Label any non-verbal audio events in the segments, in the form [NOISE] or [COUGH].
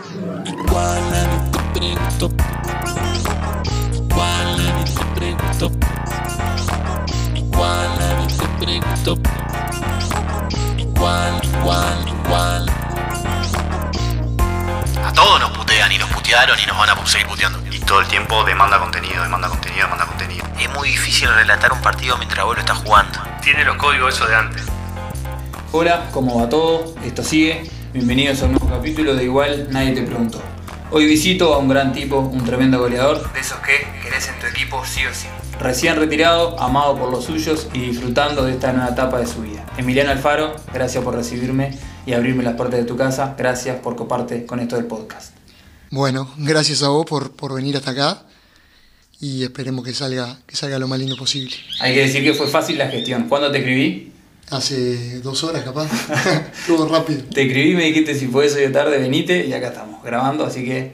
Igual a mí te pregunto. Igual a mí te pregunto. Igual a mí te pregunto. Igual, igual, igual. A todos nos putean y nos putearon y nos van a seguir puteando. Y todo el tiempo demanda contenido, demanda contenido, demanda contenido. Es muy difícil relatar un partido mientras vos lo estás jugando. Tiene los códigos eso de antes. Hola, ¿cómo va todo? Esto sigue. Bienvenidos a un nuevo capítulo de Igual Nadie Te Preguntó. Hoy visito a un gran tipo, un tremendo goleador, de esos que querés en tu equipo sí o sí. Recién retirado, amado por los suyos y disfrutando de esta nueva etapa de su vida. Emiliano Alfaro, gracias por recibirme y abrirme las puertas de tu casa. Gracias por coparte con esto del podcast. Bueno, gracias a vos por, por venir hasta acá y esperemos que salga, que salga lo más lindo posible. Hay que decir que fue fácil la gestión. ¿Cuándo te escribí? Hace dos horas capaz, [LAUGHS] todo rápido. Te escribí, me dijiste si fue eso de tarde, venite y acá estamos grabando, así que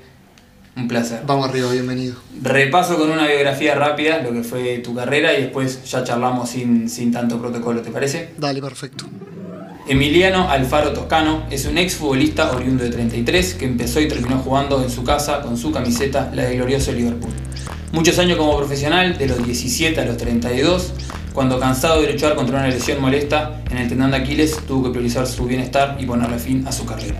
un placer. Vamos arriba, bienvenido. Repaso con una biografía rápida, lo que fue tu carrera y después ya charlamos sin, sin tanto protocolo, ¿te parece? Dale, perfecto. Emiliano Alfaro Toscano es un ex futbolista oriundo de 33 que empezó y terminó jugando en su casa con su camiseta, la de glorioso Liverpool. Muchos años como profesional, de los 17 a los 32, cuando cansado de luchar contra una lesión molesta en el tendón de Aquiles, tuvo que priorizar su bienestar y ponerle fin a su carrera.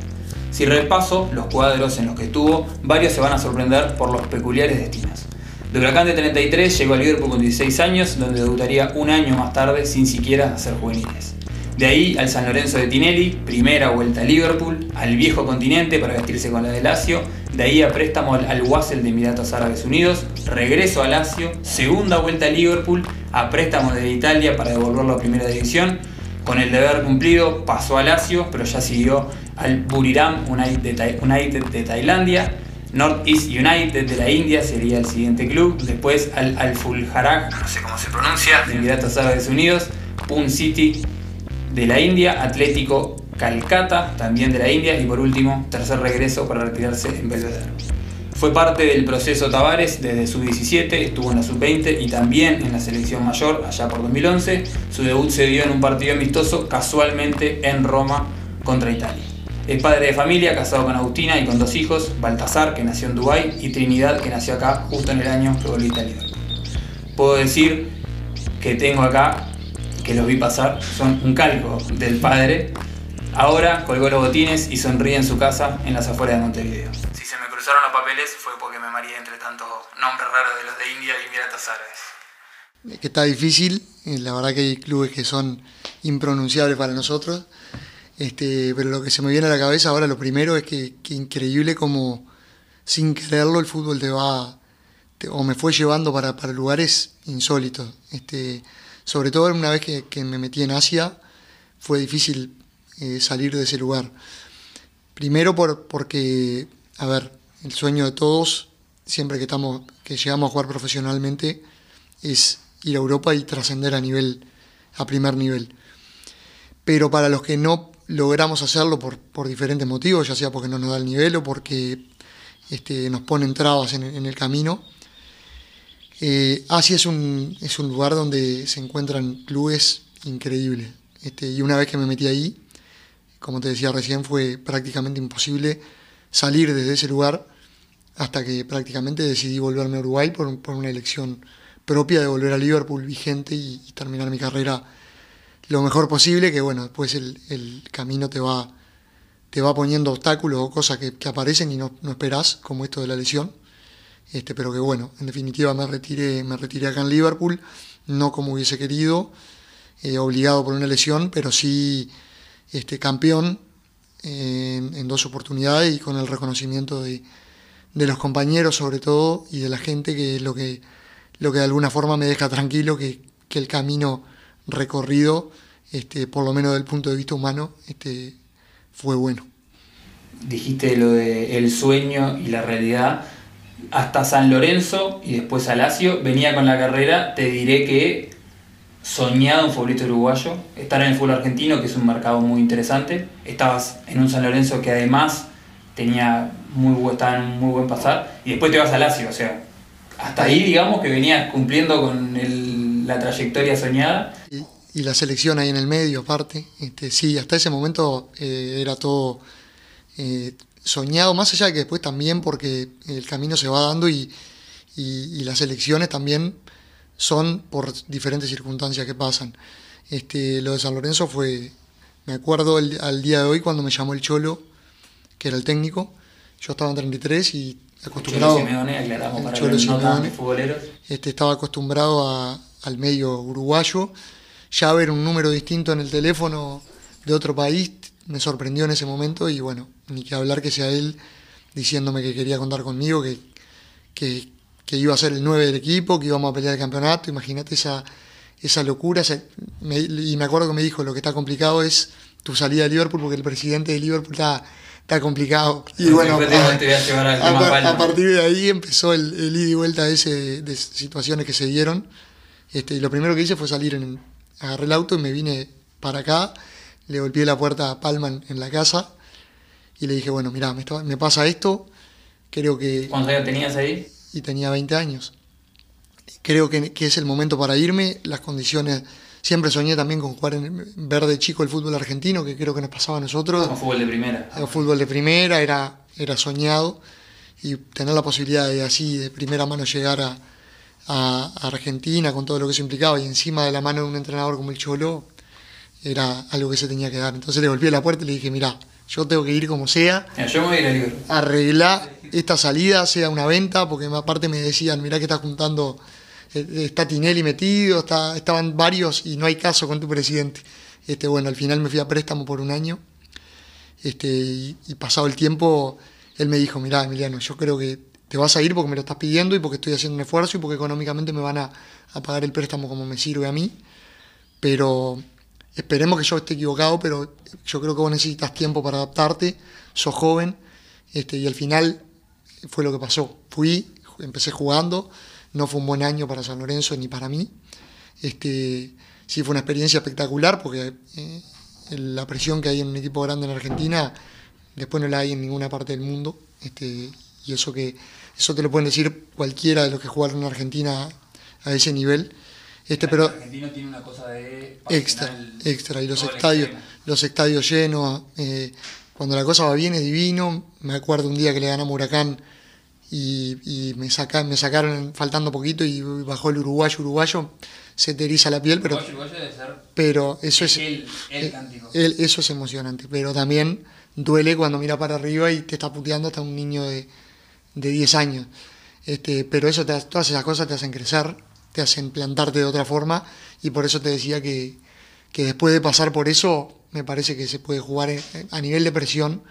Si repaso los cuadros en los que estuvo, varios se van a sorprender por los peculiares destinos. De Huracán de 33 llegó a Liverpool con 16 años, donde debutaría un año más tarde sin siquiera hacer juveniles. De ahí al San Lorenzo de Tinelli, primera vuelta a Liverpool, al viejo continente para vestirse con la de Lazio, de ahí a préstamo al Wassel de Emiratos Árabes Unidos, regreso a Lazio, segunda vuelta a Liverpool, a préstamo de Italia para devolverlo a primera división, con el deber cumplido pasó a Lazio, pero ya siguió al Buriram United de, Tailandia, North East United de la India sería el siguiente club, después al Al Fulharag, de Emiratos Árabes Unidos, Un City de la India, Atlético Calcata, también de la India, y por último, tercer regreso para retirarse en Belvedere. Fue parte del proceso Tavares desde su 17, estuvo en la sub-20 y también en la selección mayor allá por 2011. Su debut se dio en un partido amistoso casualmente en Roma contra Italia. Es padre de familia, casado con Agustina y con dos hijos, Baltasar, que nació en Dubái, y Trinidad, que nació acá justo en el año que volvió a Italia. Puedo decir que tengo acá que los vi pasar son un calco del padre. Ahora colgó los botines y sonríe en su casa en las afueras de Montevideo. Si se me cruzaron los papeles fue porque me mareé entre tantos nombres raros de los de India y Emiratos Árabes. Que está difícil, eh, la verdad que hay clubes que son impronunciables para nosotros. Este, pero lo que se me viene a la cabeza ahora, lo primero es que, que increíble como sin quererlo el fútbol te va, o me fue llevando para, para lugares insólitos. Este, sobre todo una vez que, me metí en Asia, fue difícil eh, salir de ese lugar. Primero por, porque, a ver, el sueño de todos, siempre que, estamos, que llegamos a jugar profesionalmente, es ir a Europa y trascender a nivel, a primer nivel. Pero para los que no logramos hacerlo por, por diferentes motivos, ya sea porque no nos da el nivel o porque este, nos ponen trabas en, el camino, eh, Asia es un, es un lugar donde se encuentran clubes increíbles. Este, y una vez que me metí ahí, como te decía recién, fue prácticamente imposible salir desde ese lugar hasta que prácticamente decidí volverme a Uruguay por, una elección propia de volver a Liverpool vigente y, terminar mi carrera lo mejor posible, que bueno, después el, camino te va, te va poniendo obstáculos o cosas que, aparecen y no, no esperás, como esto de la lesión. Este, pero que bueno, en definitiva me retiré, me retiré acá en Liverpool, no como hubiese querido, eh, obligado por una lesión, pero sí este, campeón en, dos oportunidades y con el reconocimiento de, los compañeros sobre todo y de la gente, que es lo que, lo que de alguna forma me deja tranquilo, que, el camino recorrido, este, por lo menos desde el punto de vista humano, este, fue bueno. Dijiste lo de el sueño y la realidad hasta San Lorenzo y después a Lazio, venía con la carrera, te diré que soñado un futbolista uruguayo, estar en el fútbol argentino, que es un mercado muy interesante, estabas en un San Lorenzo que además tenía muy, estaba en un muy buen pasar, y después te vas a Lazio, o sea, hasta ahí digamos que venías cumpliendo con la trayectoria soñada. Y, la selección ahí en el medio aparte, este, sí, hasta ese momento eh, era todo... Eh, soñado, más allá de que después también, porque el camino se va dando y, y- y las elecciones también son por diferentes circunstancias que pasan. Este, lo de San Lorenzo fue, me acuerdo el- al día de hoy cuando me llamó el Cholo, que era el técnico, yo estaba en 33 y Cholo acostumbrado, Simeone, aclaramos para Cholo Simeone. futboleros. este, estaba acostumbrado a- al medio uruguayo, ya ver un número distinto en el teléfono de otro país me sorprendió en ese momento y bueno, ni que hablar que sea él diciéndome que quería contar conmigo, que, que, que iba a ser el 9 del equipo, que íbamos a pelear el campeonato, imagínate esa, esa locura, esa- me- y me acuerdo que me dijo, lo que está complicado es tu salida de Liverpool porque el presidente de Liverpool está, está complicado. Y bueno, a partir de ahí empezó el, el ida y vuelta ese de, de situaciones que se dieron. Este, y lo primero que hice fue salir, en, agarré el auto y me vine para acá, le golpeé la puerta a Palma en, en la casa y le dije, bueno, mira, me, me pasa esto, creo que... ¿Cuántos años tenías ahí? Y tenía 20 años. Creo que, que es el momento para irme, las condiciones... Siempre soñé también con jugar en ver de chico el fútbol argentino, que creo que nos pasaba a nosotros. Como fútbol de primera. El fútbol de primera era, era soñado y tener la posibilidad de así de primera mano llegar a, a Argentina con todo lo que eso implicaba y encima de la mano de un entrenador como el Cholo era algo que se tenía que dar. Entonces le golpeé la puerta y le dije, mira, yo tengo que ir como sea, Mira, yo me voy a ir a Liverpool. arreglar esta salida, sea una venta, porque aparte me decían, mirá que está juntando, eh, está Tinelli metido, está, estaban varios y no hay caso con tu presidente. Este, bueno, al final me fui a préstamo por un año este, y, y pasado el tiempo, él me dijo, mirá Emiliano, yo creo que te vas a ir porque me lo estás pidiendo y porque estoy haciendo un esfuerzo y porque económicamente me van a, a pagar el préstamo como me sirve a mí, pero esperemos que yo esté equivocado, pero yo creo que vos necesitas tiempo para adaptarte, sos joven, este, y al final fue lo que pasó. Fui, empecé jugando, no fue un buen año para San Lorenzo ni para mí. Este, sí fue una experiencia espectacular porque eh, la presión que hay en un equipo grande en Argentina después no la hay en ninguna parte del mundo. Este, y eso que eso te lo pueden decir cualquiera de los que jugaron en Argentina a ese nivel. Este, pero argentino tiene una cosa de extra, extra. Y los estadios, los estadios llenos. eh, cuando la cosa va bien es divino. Me acuerdo un día que le ganamos a Huracán y, y me, saca, me sacaron faltando poquito y bajó el uruguayo uruguayo. Se te eriza la piel, pero, Uruguayo, uruguayo debe ser pero eso es, el, el eh, cántico. el- eso es emocionante. Pero también duele cuando mira para arriba y te está puteando hasta un niño de, de 10 años. Este, pero eso te, todas esas cosas te hacen crecer, te hacen plantarte de otra forma y por eso te decía que, que después de pasar por eso me parece que se puede jugar en- a nivel de presión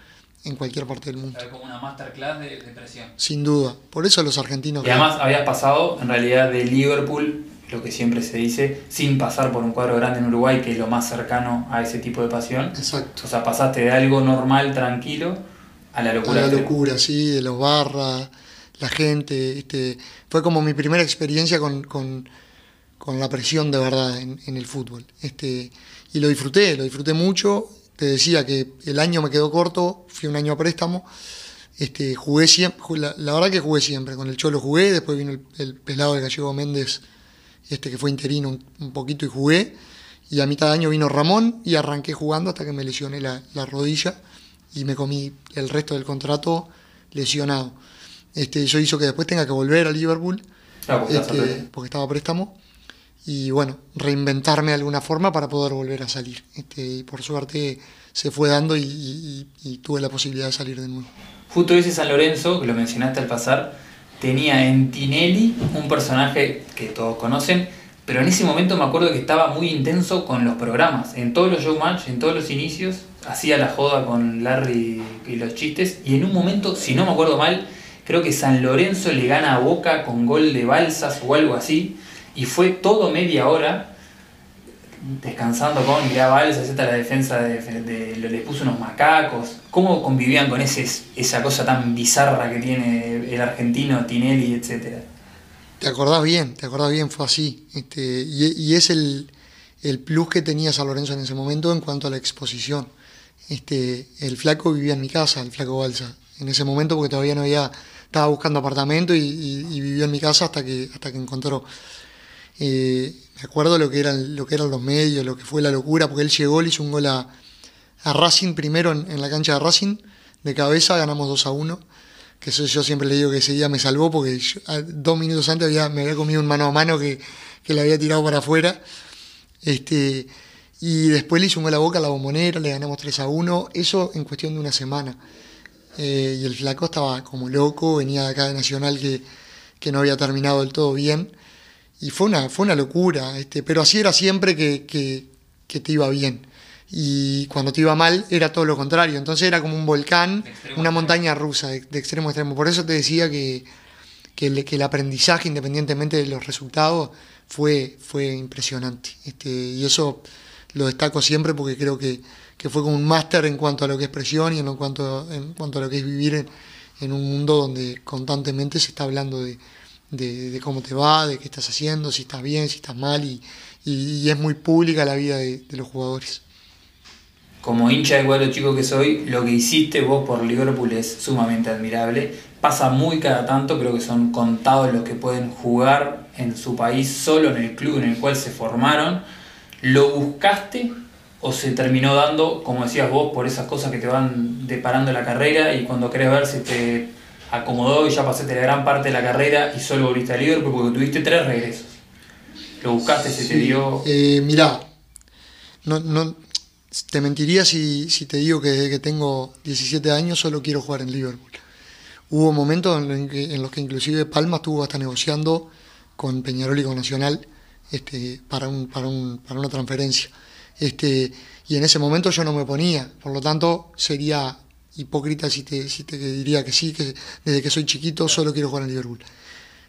en cualquier parte del mundo. Es como una masterclass de, de presión. Sin duda. Por eso los argentinos... Y además habías pasado en realidad de Liverpool, lo que siempre se dice, sin pasar por un cuadro grande en Uruguay, que es lo más cercano a ese tipo de pasión. Exacto. O sea, pasaste de algo normal, tranquilo, a la a locura. la extrema. locura, sí, de los barras, la gente. Este, fue como mi primera experiencia con, con- con la presión de verdad en, el fútbol. Este, y lo disfruté, lo disfruté mucho. Te decía que el año me quedó corto, fui un año a préstamo. Este, jugué siempre, la, verdad que jugué siempre, con el Cholo jugué, después vino el, el pelado de Gallego Méndez, este que fue interino un, un poquito y jugué, y a mitad de año vino Ramón y arranqué jugando hasta que me lesioné la, la rodilla y me comí el resto del contrato lesionado. Este, eso hizo que después tenga que volver a Liverpool Claro, porque estás a este, porque estaba a préstamo y bueno, reinventarme de alguna forma para poder volver a salir. Este, y por suerte se fue dando y, y- y tuve la posibilidad de salir de nuevo. Justo ese San Lorenzo, que lo mencionaste al pasar, tenía en Tinelli un personaje que todos conocen, pero en ese momento me acuerdo que estaba muy intenso con los programas. En todos los showmatch, en todos los inicios, hacía la joda con Larry y los chistes, y en un momento, si no me acuerdo mal, creo que San Lorenzo le gana a Boca con gol de Balsas o algo así, y fue todo media hora descansando con mirá Balsas, esta la defensa de, de- les puso unos macacos. ¿Cómo convivían con ese, esa cosa tan bizarra que tiene el argentino, Tinelli, etcétera? Te acordás bien, te acordás bien, fue así. Este, y, y es el, el plus que tenía San Lorenzo en ese momento en cuanto a la exposición. Este, el flaco vivía en mi casa, el flaco Balsa, en ese momento porque todavía no había, estaba buscando apartamento y, vivió en mi casa hasta que, hasta que encontró. Eh, me acuerdo lo que, eran, lo que eran los medios, lo que fue la locura, porque él llegó, le hizo un gol a, Racing primero en, la cancha de Racing, de cabeza, ganamos 2 a 1. Que eso yo siempre le digo que ese día me salvó porque dos minutos antes había, me había comido un mano a mano que, que le había tirado para afuera. Este, y después le hizo un gol a boca a la bombonera, le ganamos 3 a 1. Eso en cuestión de una semana. Eh, y el flaco estaba como loco, venía de acá de Nacional que, que no había terminado del todo bien. Y fue una, fue una locura, este, pero así era siempre que, que, que te iba bien. Y cuando te iba mal era todo lo contrario. Entonces era como un volcán, una montaña rusa, de, de extremo a extremo. Por eso te decía que, que, el, que el aprendizaje, independientemente de los resultados, fue, fue impresionante. Este, y eso lo destaco siempre porque creo que, que fue como un máster en cuanto a lo que es presión y en cuanto, en cuanto a lo que es vivir en, un mundo donde constantemente se está hablando de, de, cómo te va, de qué estás haciendo, si estás bien, si estás mal, y, y- es muy pública la vida de, de los jugadores. Como hincha de cuadro chico que soy, lo que hiciste vos por Liverpool es sumamente admirable. Pasa muy cada tanto, creo que son contados los que pueden jugar en su país solo en el club en el cual se formaron. ¿Lo buscaste o se terminó dando, como decías vos, por esas cosas que te van deparando la carrera y cuando querés ver si te acomodó y ya pasaste la gran parte de la carrera y solo volviste a Liverpool porque tuviste tres regresos? ¿Lo buscaste, se te dio? eh, mirá, no, no, te mentiría si, si te digo que desde que tengo 17 años solo quiero jugar en Liverpool. Hubo momentos en, los que, en los que inclusive Palma estuvo hasta negociando con Peñarol y con Nacional este, para, un, para, un, para una transferencia. Este, y en ese momento yo no me ponía, por lo tanto sería hipócrita si te, si te diría que sí, que desde que soy chiquito solo quiero jugar en Liverpool.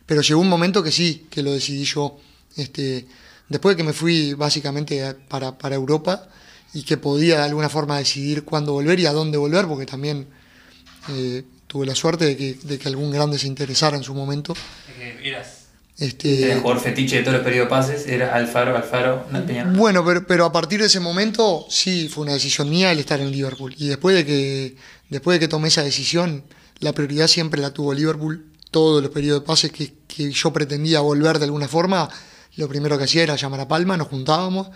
Pero llegó un momento que sí, que lo decidí yo. Este, después de que me fui básicamente para, para Europa y que podía de alguna forma decidir cuándo volver y a dónde volver, porque también eh, tuve la suerte de que, de que algún grande se interesara en su momento. Eras Este, el jugador fetiche de todos los periodos de pases, era Alfaro, Alfaro, nada. Bueno, pero, pero a partir de ese momento sí fue una decisión mía el estar en Liverpool. Y después de que, después de que tomé esa decisión, la prioridad siempre la tuvo Liverpool. Todos los periodos de pases que, que yo pretendía volver de alguna forma, lo primero que hacía era llamar a Palma, nos juntábamos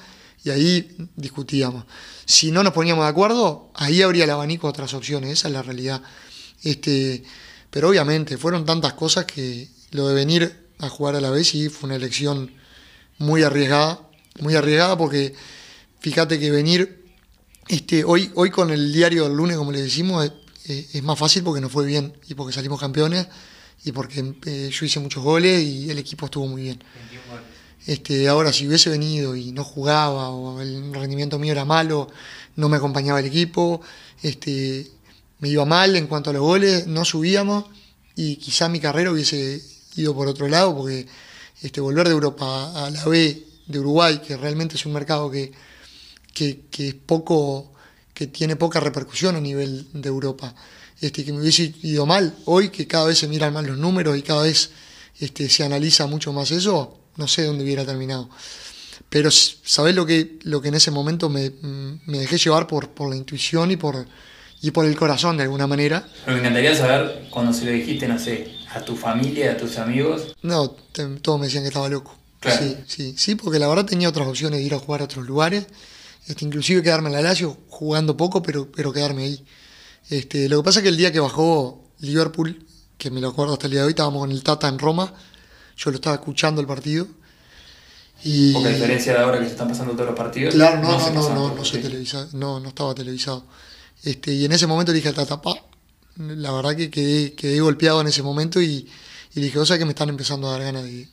y ahí discutíamos. Si no nos poníamos de acuerdo, ahí habría el abanico de otras opciones, esa es la realidad. Este, pero obviamente fueron tantas cosas que lo de venir a jugar a la vez sí fue una elección muy arriesgada, muy arriesgada porque fíjate que venir este, hoy, hoy con el diario del lunes, como le decimos, es más fácil porque nos fue bien y porque salimos campeones y porque eh, yo hice muchos goles y el equipo estuvo muy bien. Este, ahora, si hubiese venido y no jugaba o el rendimiento mío era malo, no me acompañaba el equipo, este, me iba mal en cuanto a los goles, no subíamos y quizá mi carrera hubiese ido por otro lado porque este, volver de Europa a la B de Uruguay, que realmente es un mercado que, que, que es poco, que tiene poca repercusión a nivel de Europa, este, que me hubiese ido mal. Hoy que cada vez se miran más los números y cada vez este, se analiza mucho más eso, no sé dónde hubiera terminado. Pero sabés lo que, lo que en ese momento me, me dejé llevar por, por la intuición y por, y por el corazón de alguna manera. Me encantaría saber cuando se lo dijiste, no sé, a tu familia, a tus amigos. No, te- todos me decían que estaba loco. Claro. Sí, sí, sí, porque la verdad tenía otras opciones de ir a jugar a otros lugares, este, inclusive quedarme en la Lazio jugando poco, pero, pero quedarme ahí. Este, lo que pasa es que el día que bajó Liverpool, que me lo acuerdo hasta el día de hoy, estábamos con el Tata en Roma, yo lo estaba escuchando el partido. Y, Porque a diferencia de ahora que se están pasando todos los partidos. Claro, no, no, no, no, no, se televisa- no, no estaba televisado. Este, y en ese momento le dije al Tata, pa, la verdad que quedé, quedé golpeado en ese momento y, dije, o sea que me están empezando a dar ganas de,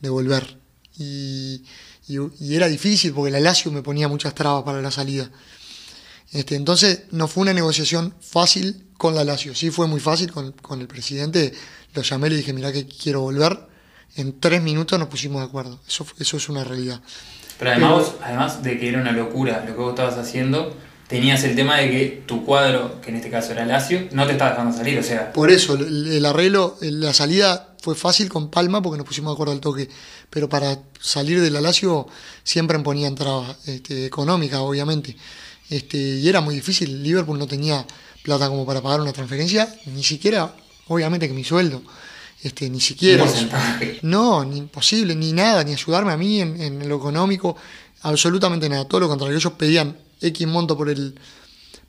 de volver. Y, y- y era difícil porque la Lazio me ponía muchas trabas para la salida. Este, entonces no fue una negociación fácil con la Lazio, sí fue muy fácil con, con el presidente, lo llamé y le dije, mira que quiero volver, en tres minutos nos pusimos de acuerdo, eso, eso es una realidad. Pero además, Pero- además de que era una locura lo que vos estabas haciendo, tenías el tema de que tu cuadro, que en este caso era Lazio, no te estaba dejando salir. O sea, Por eso, el, el arreglo, la salida fue fácil con Palma porque nos pusimos de acuerdo al toque, pero para salir de la Lazio siempre me ponían trabas este, económicas, obviamente. Este, y era muy difícil, Liverpool no tenía plata como para pagar una transferencia, ni siquiera, obviamente que mi sueldo, este, ni siquiera. No, ni imposible, ni nada, ni ayudarme a mí en, en lo económico, absolutamente nada, todo lo contrario, ellos pedían X monto por el,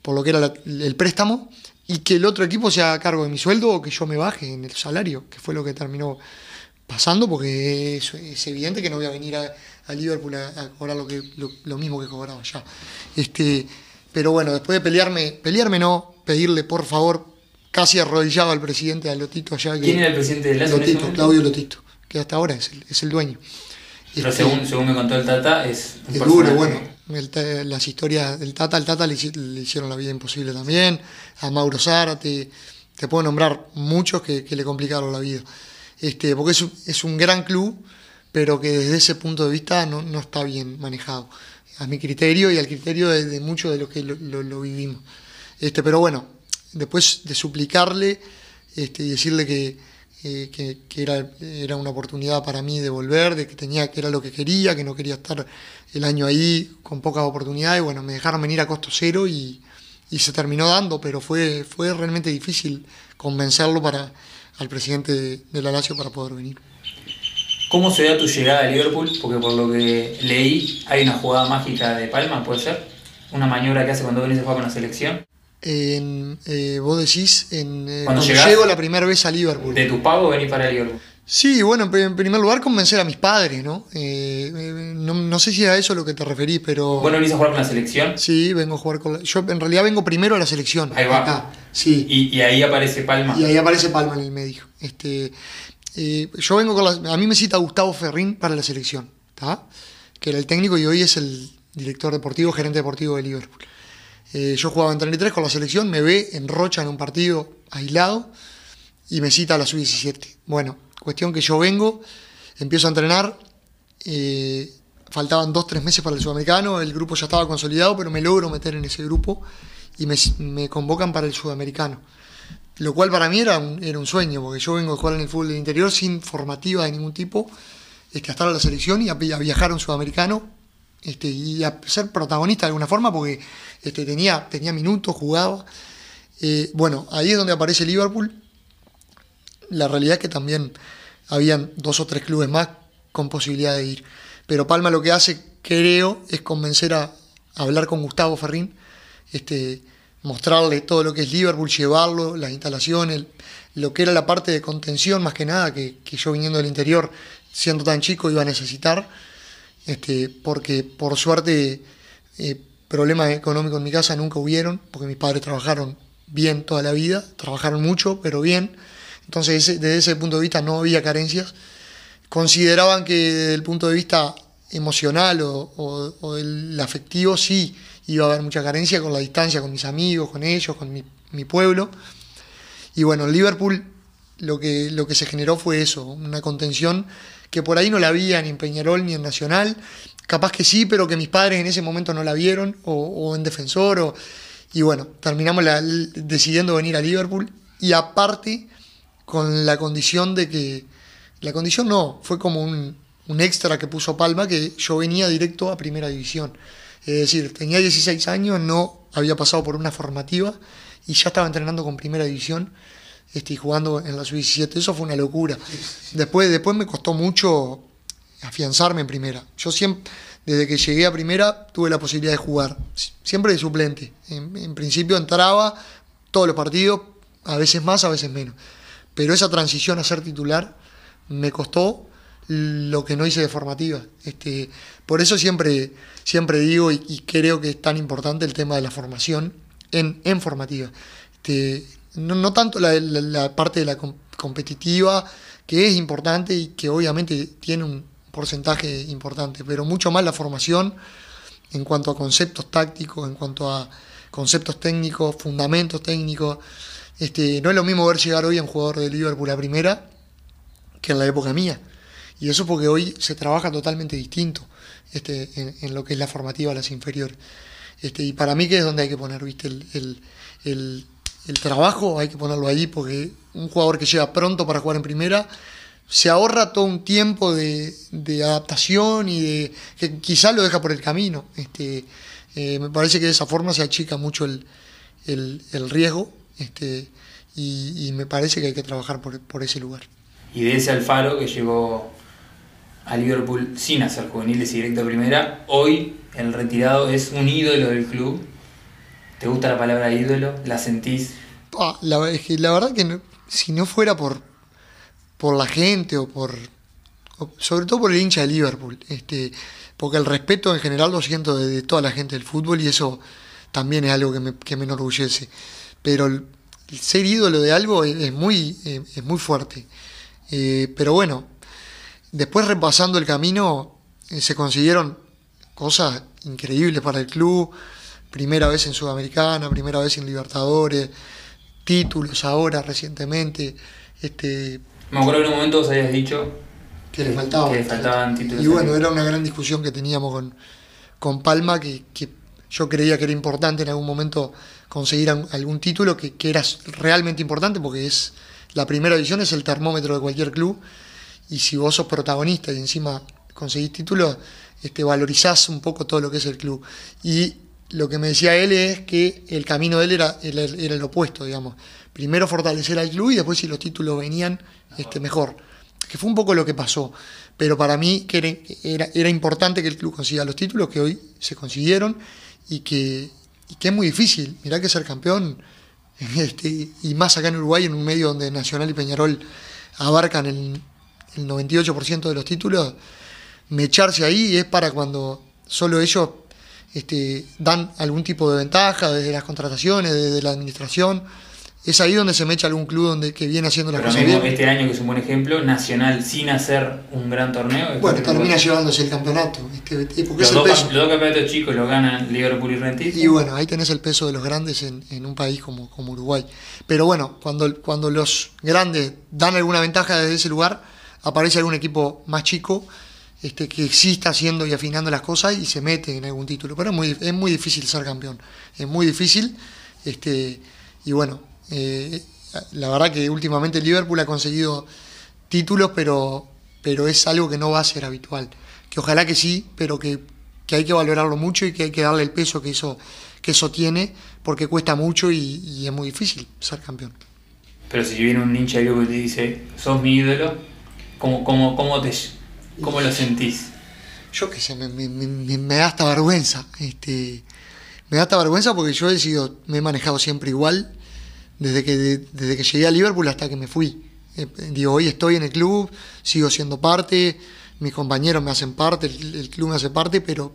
por lo que era la- el préstamo y que el otro equipo se haga cargo de mi sueldo o que yo me baje en el salario, que fue lo que terminó pasando porque es, es evidente que no voy a venir a, a Liverpool a, a cobrar lo, que, lo, lo mismo que cobraba ya. Este, pero bueno, después de pelearme, pelearme no, pedirle por favor, casi arrodillado al presidente, a Lotito allá. que- ¿Quién era el presidente en ese Lotito? Claudio Lotito, que hasta ahora es el, es el dueño. Pero Este, según, según me contó el Tata, es un es duro, bueno. El las historias del Tata, al Tata le, hici- le hicieron la vida imposible también. A Mauro Zárate, te puedo nombrar muchos que, le complicaron la vida. Este, porque es, un- es un gran club, pero que desde ese punto de vista no, no está bien manejado. A mi criterio y al criterio de, muchos de los que lo, lo- lo vivimos. Este, pero bueno, después de suplicarle este, y decirle que, eh, que, que era, era una oportunidad para mí de volver, de que tenía que era lo que quería, que no quería estar el año ahí con pocas oportunidades, bueno, me dejaron venir a costo cero y, y se terminó dando, pero fue, fue realmente difícil convencerlo para al presidente de, la Lazio para poder venir. ¿Cómo se da tu llegada a Liverpool? Porque por lo que leí, hay una jugada mágica de Palma, ¿puede ser? Una maniobra que hace cuando Benítez juega con la selección. En, eh, vos decís, en, eh, Cuando llego la primera vez a Liverpool. De tu pago venís para Liverpool. Sí, bueno, en pri- en primer lugar convencer a mis padres, ¿no? Eh, eh, no, no sé si a eso es lo que te referís, pero... Bueno, venís a jugar con la selección Sí, vengo a jugar con la... Yo en realidad vengo primero a la selección. Ahí va. acá, sí. y, y ahí aparece Palma. Y ahí aparece Palma en el medio. Este, yo vengo con la... A mí me cita Gustavo Ferrín para la selección, ¿está? Que era el técnico y hoy es el director deportivo, gerente deportivo de Liverpool. Eh, yo jugaba en 33 con la selección, me ve en Rocha en un partido aislado y me cita a la sub-17. Bueno, cuestión que yo vengo, empiezo a entrenar, eh, faltaban dos, tres meses para el sudamericano, el grupo ya estaba consolidado, pero me logro meter en ese grupo y me, convocan para el sudamericano. Lo cual para mí era un, era un sueño, porque yo vengo a jugar en el fútbol del interior sin formativa de ningún tipo, este, a estar la selección y a viajar a un sudamericano este, y a ser protagonista de alguna forma, porque este, tenía, tenía minutos, jugaba. Eh, bueno, ahí es donde aparece Liverpool. La realidad es que también habían dos o tres clubes más con posibilidad de ir. Pero Palma lo que hace, creo, es convencer a, hablar con Gustavo Ferrín, este, mostrarle todo lo que es Liverpool, llevarlo, las instalaciones, lo que era la parte de contención más que nada, que yo viniendo del interior, siendo tan chico, iba a necesitar, este, porque por suerte eh, problemas económicos en mi casa nunca hubieron, porque mis padres trabajaron bien toda la vida, trabajaron mucho, pero bien. Entonces, desde ese punto de vista no había carencias. Consideraban que desde el punto de vista emocional o, o- o el afectivo sí iba a haber mucha carencia con la distancia, con mis amigos, con ellos, con mi, mi pueblo. Y bueno, en Liverpool lo que, lo que se generó fue eso, una contención que por ahí no la había ni en Peñarol ni en Nacional, capaz que sí, pero que mis padres en ese momento no la vieron, o, en Defensor, o, y bueno, terminamos la- decidiendo venir a Liverpool, y aparte con la condición de que, la condición no, fue como un, un extra que puso Palma, que yo venía directo a Primera División. Es decir, tenía 16 años, no había pasado por una formativa y ya estaba entrenando con Primera División este, jugando en la sub-17. Eso fue una locura. Después, después me costó mucho afianzarme en Primera. Yo siempre, desde que llegué a Primera, tuve la posibilidad de jugar, si- siempre de suplente. En, en principio entraba todos los partidos, a veces más, a veces menos. Pero esa transición a ser titular me costó lo que no hice de formativa. Este, por eso siempre, siempre digo y, y creo que es tan importante el tema de la formación en, en formativa. Este, no, tanto la, parte de la com- competitiva, que es importante y que obviamente tiene un porcentaje importante, pero mucho más la formación en cuanto a conceptos tácticos, en cuanto a conceptos técnicos, fundamentos técnicos. Este, no es lo mismo ver llegar hoy a un jugador de Liverpool a primera que en la época mía. Y eso porque hoy se trabaja totalmente distinto este, en, lo que es la formativa, las inferiores. Este, y para mí que es donde hay que poner, ¿viste? El- el trabajo hay que ponerlo ahí porque un jugador que llega pronto para jugar en primera se ahorra todo un tiempo de, adaptación y de que quizás lo deja por el camino. Este, eh, me parece que de esa forma se achica mucho el, riesgo este, y, y me parece que hay que trabajar por, por ese lugar. Y de ese Alfaro que llegó a Liverpool sin hacer juveniles y directo a primera, hoy el retirado es un ídolo del club. ¿Te gusta la palabra ídolo? ¿La sentís? Ah, la, la verdad que no- si no fuera por, por la gente o por. sobre todo por el hincha de Liverpool, este, porque el respeto en general lo siento de, toda la gente del fútbol y eso también es algo que me, que me enorgullece. Pero el, ser ídolo de algo es, es muy, eh, es muy fuerte. Eh, pero bueno, después repasando el camino, eh, se consiguieron cosas increíbles para el club. Primera vez en Sudamericana, primera vez en Libertadores, títulos ahora recientemente. Este, Me acuerdo que en un momento vos habías dicho que le faltaban. que le faltaban títulos. Y bueno, era una gran discusión que teníamos con, con Palma, que, que yo creía que era importante en algún momento conseguir algún título, que, que era realmente importante, porque es la primera división es el termómetro de cualquier club, y si vos sos protagonista y encima conseguís títulos, este, valorizás un poco todo lo que es el club. Y lo que me decía él es que el camino de él era, era, el opuesto, digamos. Primero fortalecer al club y después si los títulos venían, este, mejor que fue un poco lo que pasó. Pero para mí que era, era, importante que el club consiga los títulos que hoy se consiguieron y que, y que es muy difícil. Mirá que ser campeón, [LAUGHS] este, y más acá en Uruguay, en un medio donde Nacional y Peñarol abarcan el, el 98% de los títulos, mecharse ahí es para cuando solo ellos este, dan algún tipo de ventaja desde las contrataciones, desde la administración. Es ahí donde se mecha algún club donde, que viene haciendo las Pero cosas bien. este año, que es un buen ejemplo, Nacional sin hacer un gran torneo. Bueno, termina llevándose el campeonato. este, porque Los es el dos, peso. cam- los dos campeonatos chicos los ganan Liverpool y Rentistas. Y bueno, ahí tenés el peso de los grandes en, en un país como, como Uruguay. Pero bueno, cuando, cuando los grandes dan alguna ventaja desde ese lugar, aparece algún equipo más chico este, que está haciendo y afinando las cosas y se mete en algún título. Pero es muy, es muy difícil ser campeón. Es muy difícil. Este, y bueno, eh, la verdad que últimamente Liverpool ha conseguido títulos, pero, pero es algo que no va a ser habitual. Que ojalá que sí, pero que, que hay que valorarlo mucho y que hay que darle el peso que eso, que eso tiene, porque cuesta mucho y, y es muy difícil ser campeón. Pero si viene un hincha de Liverpool y te dice, sos mi ídolo, ¿cómo, cómo, cómo, te, cómo lo sentís? Yo qué sé, me, me- me- me da hasta vergüenza. Este, me da hasta vergüenza porque yo he sido, me he manejado siempre igual, desde que, de- desde que llegué a Liverpool hasta que me fui. Eh, digo, hoy estoy en el club, sigo siendo parte, mis compañeros me hacen parte, el, club me hace parte, pero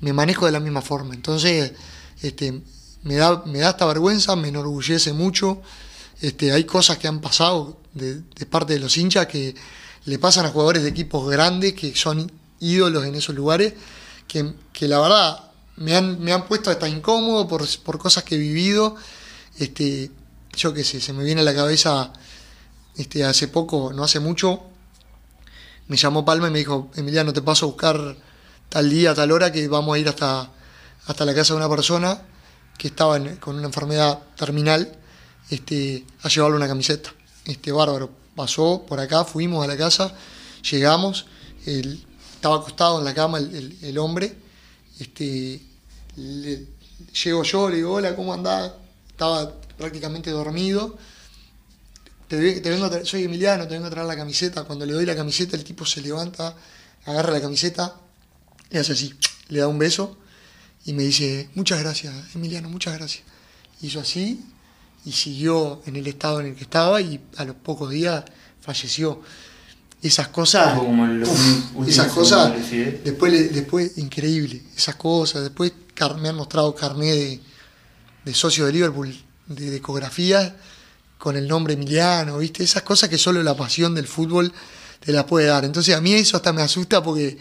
me manejo de la misma forma. Entonces, este, me da, me da hasta vergüenza, me enorgullece mucho. Este, hay cosas que han pasado de parte de los hinchas que le pasan a jugadores de equipos grandes que son ídolos en esos lugares, que, que la verdad me han, me han puesto hasta incómodo por, por cosas que he vivido. Este, yo qué sé, se me viene a la cabeza este, hace poco, no hace mucho, me llamó Palma y me dijo, Emiliano, te paso a buscar tal día, tal hora, que vamos a ir hasta, hasta la casa de una persona que estaba con una enfermedad terminal, este, a llevarle una camiseta. Este bárbaro pasó por acá, fuimos a la casa, llegamos, él estaba acostado en la cama el, hombre, este, le- llego yo, le digo, hola, ¿cómo andás? Estaba prácticamente dormido. Te, soy Emiliano, te vengo a traer la camiseta. Cuando le doy la camiseta, el tipo se levanta, agarra la camiseta, le hace así, le da un beso y me dice, muchas gracias, Emiliano, muchas gracias. Hizo así y siguió en el estado en el que estaba y a los pocos días falleció. Esas cosas, como uf, esas cosas, lucidez. después, después increíble, esas cosas, después me han mostrado carné de, de socio de Liverpool, de, de ecografías, con el nombre Emiliano, ¿viste? Esas cosas que solo la pasión del fútbol te las puede dar. Entonces a mí eso hasta me asusta porque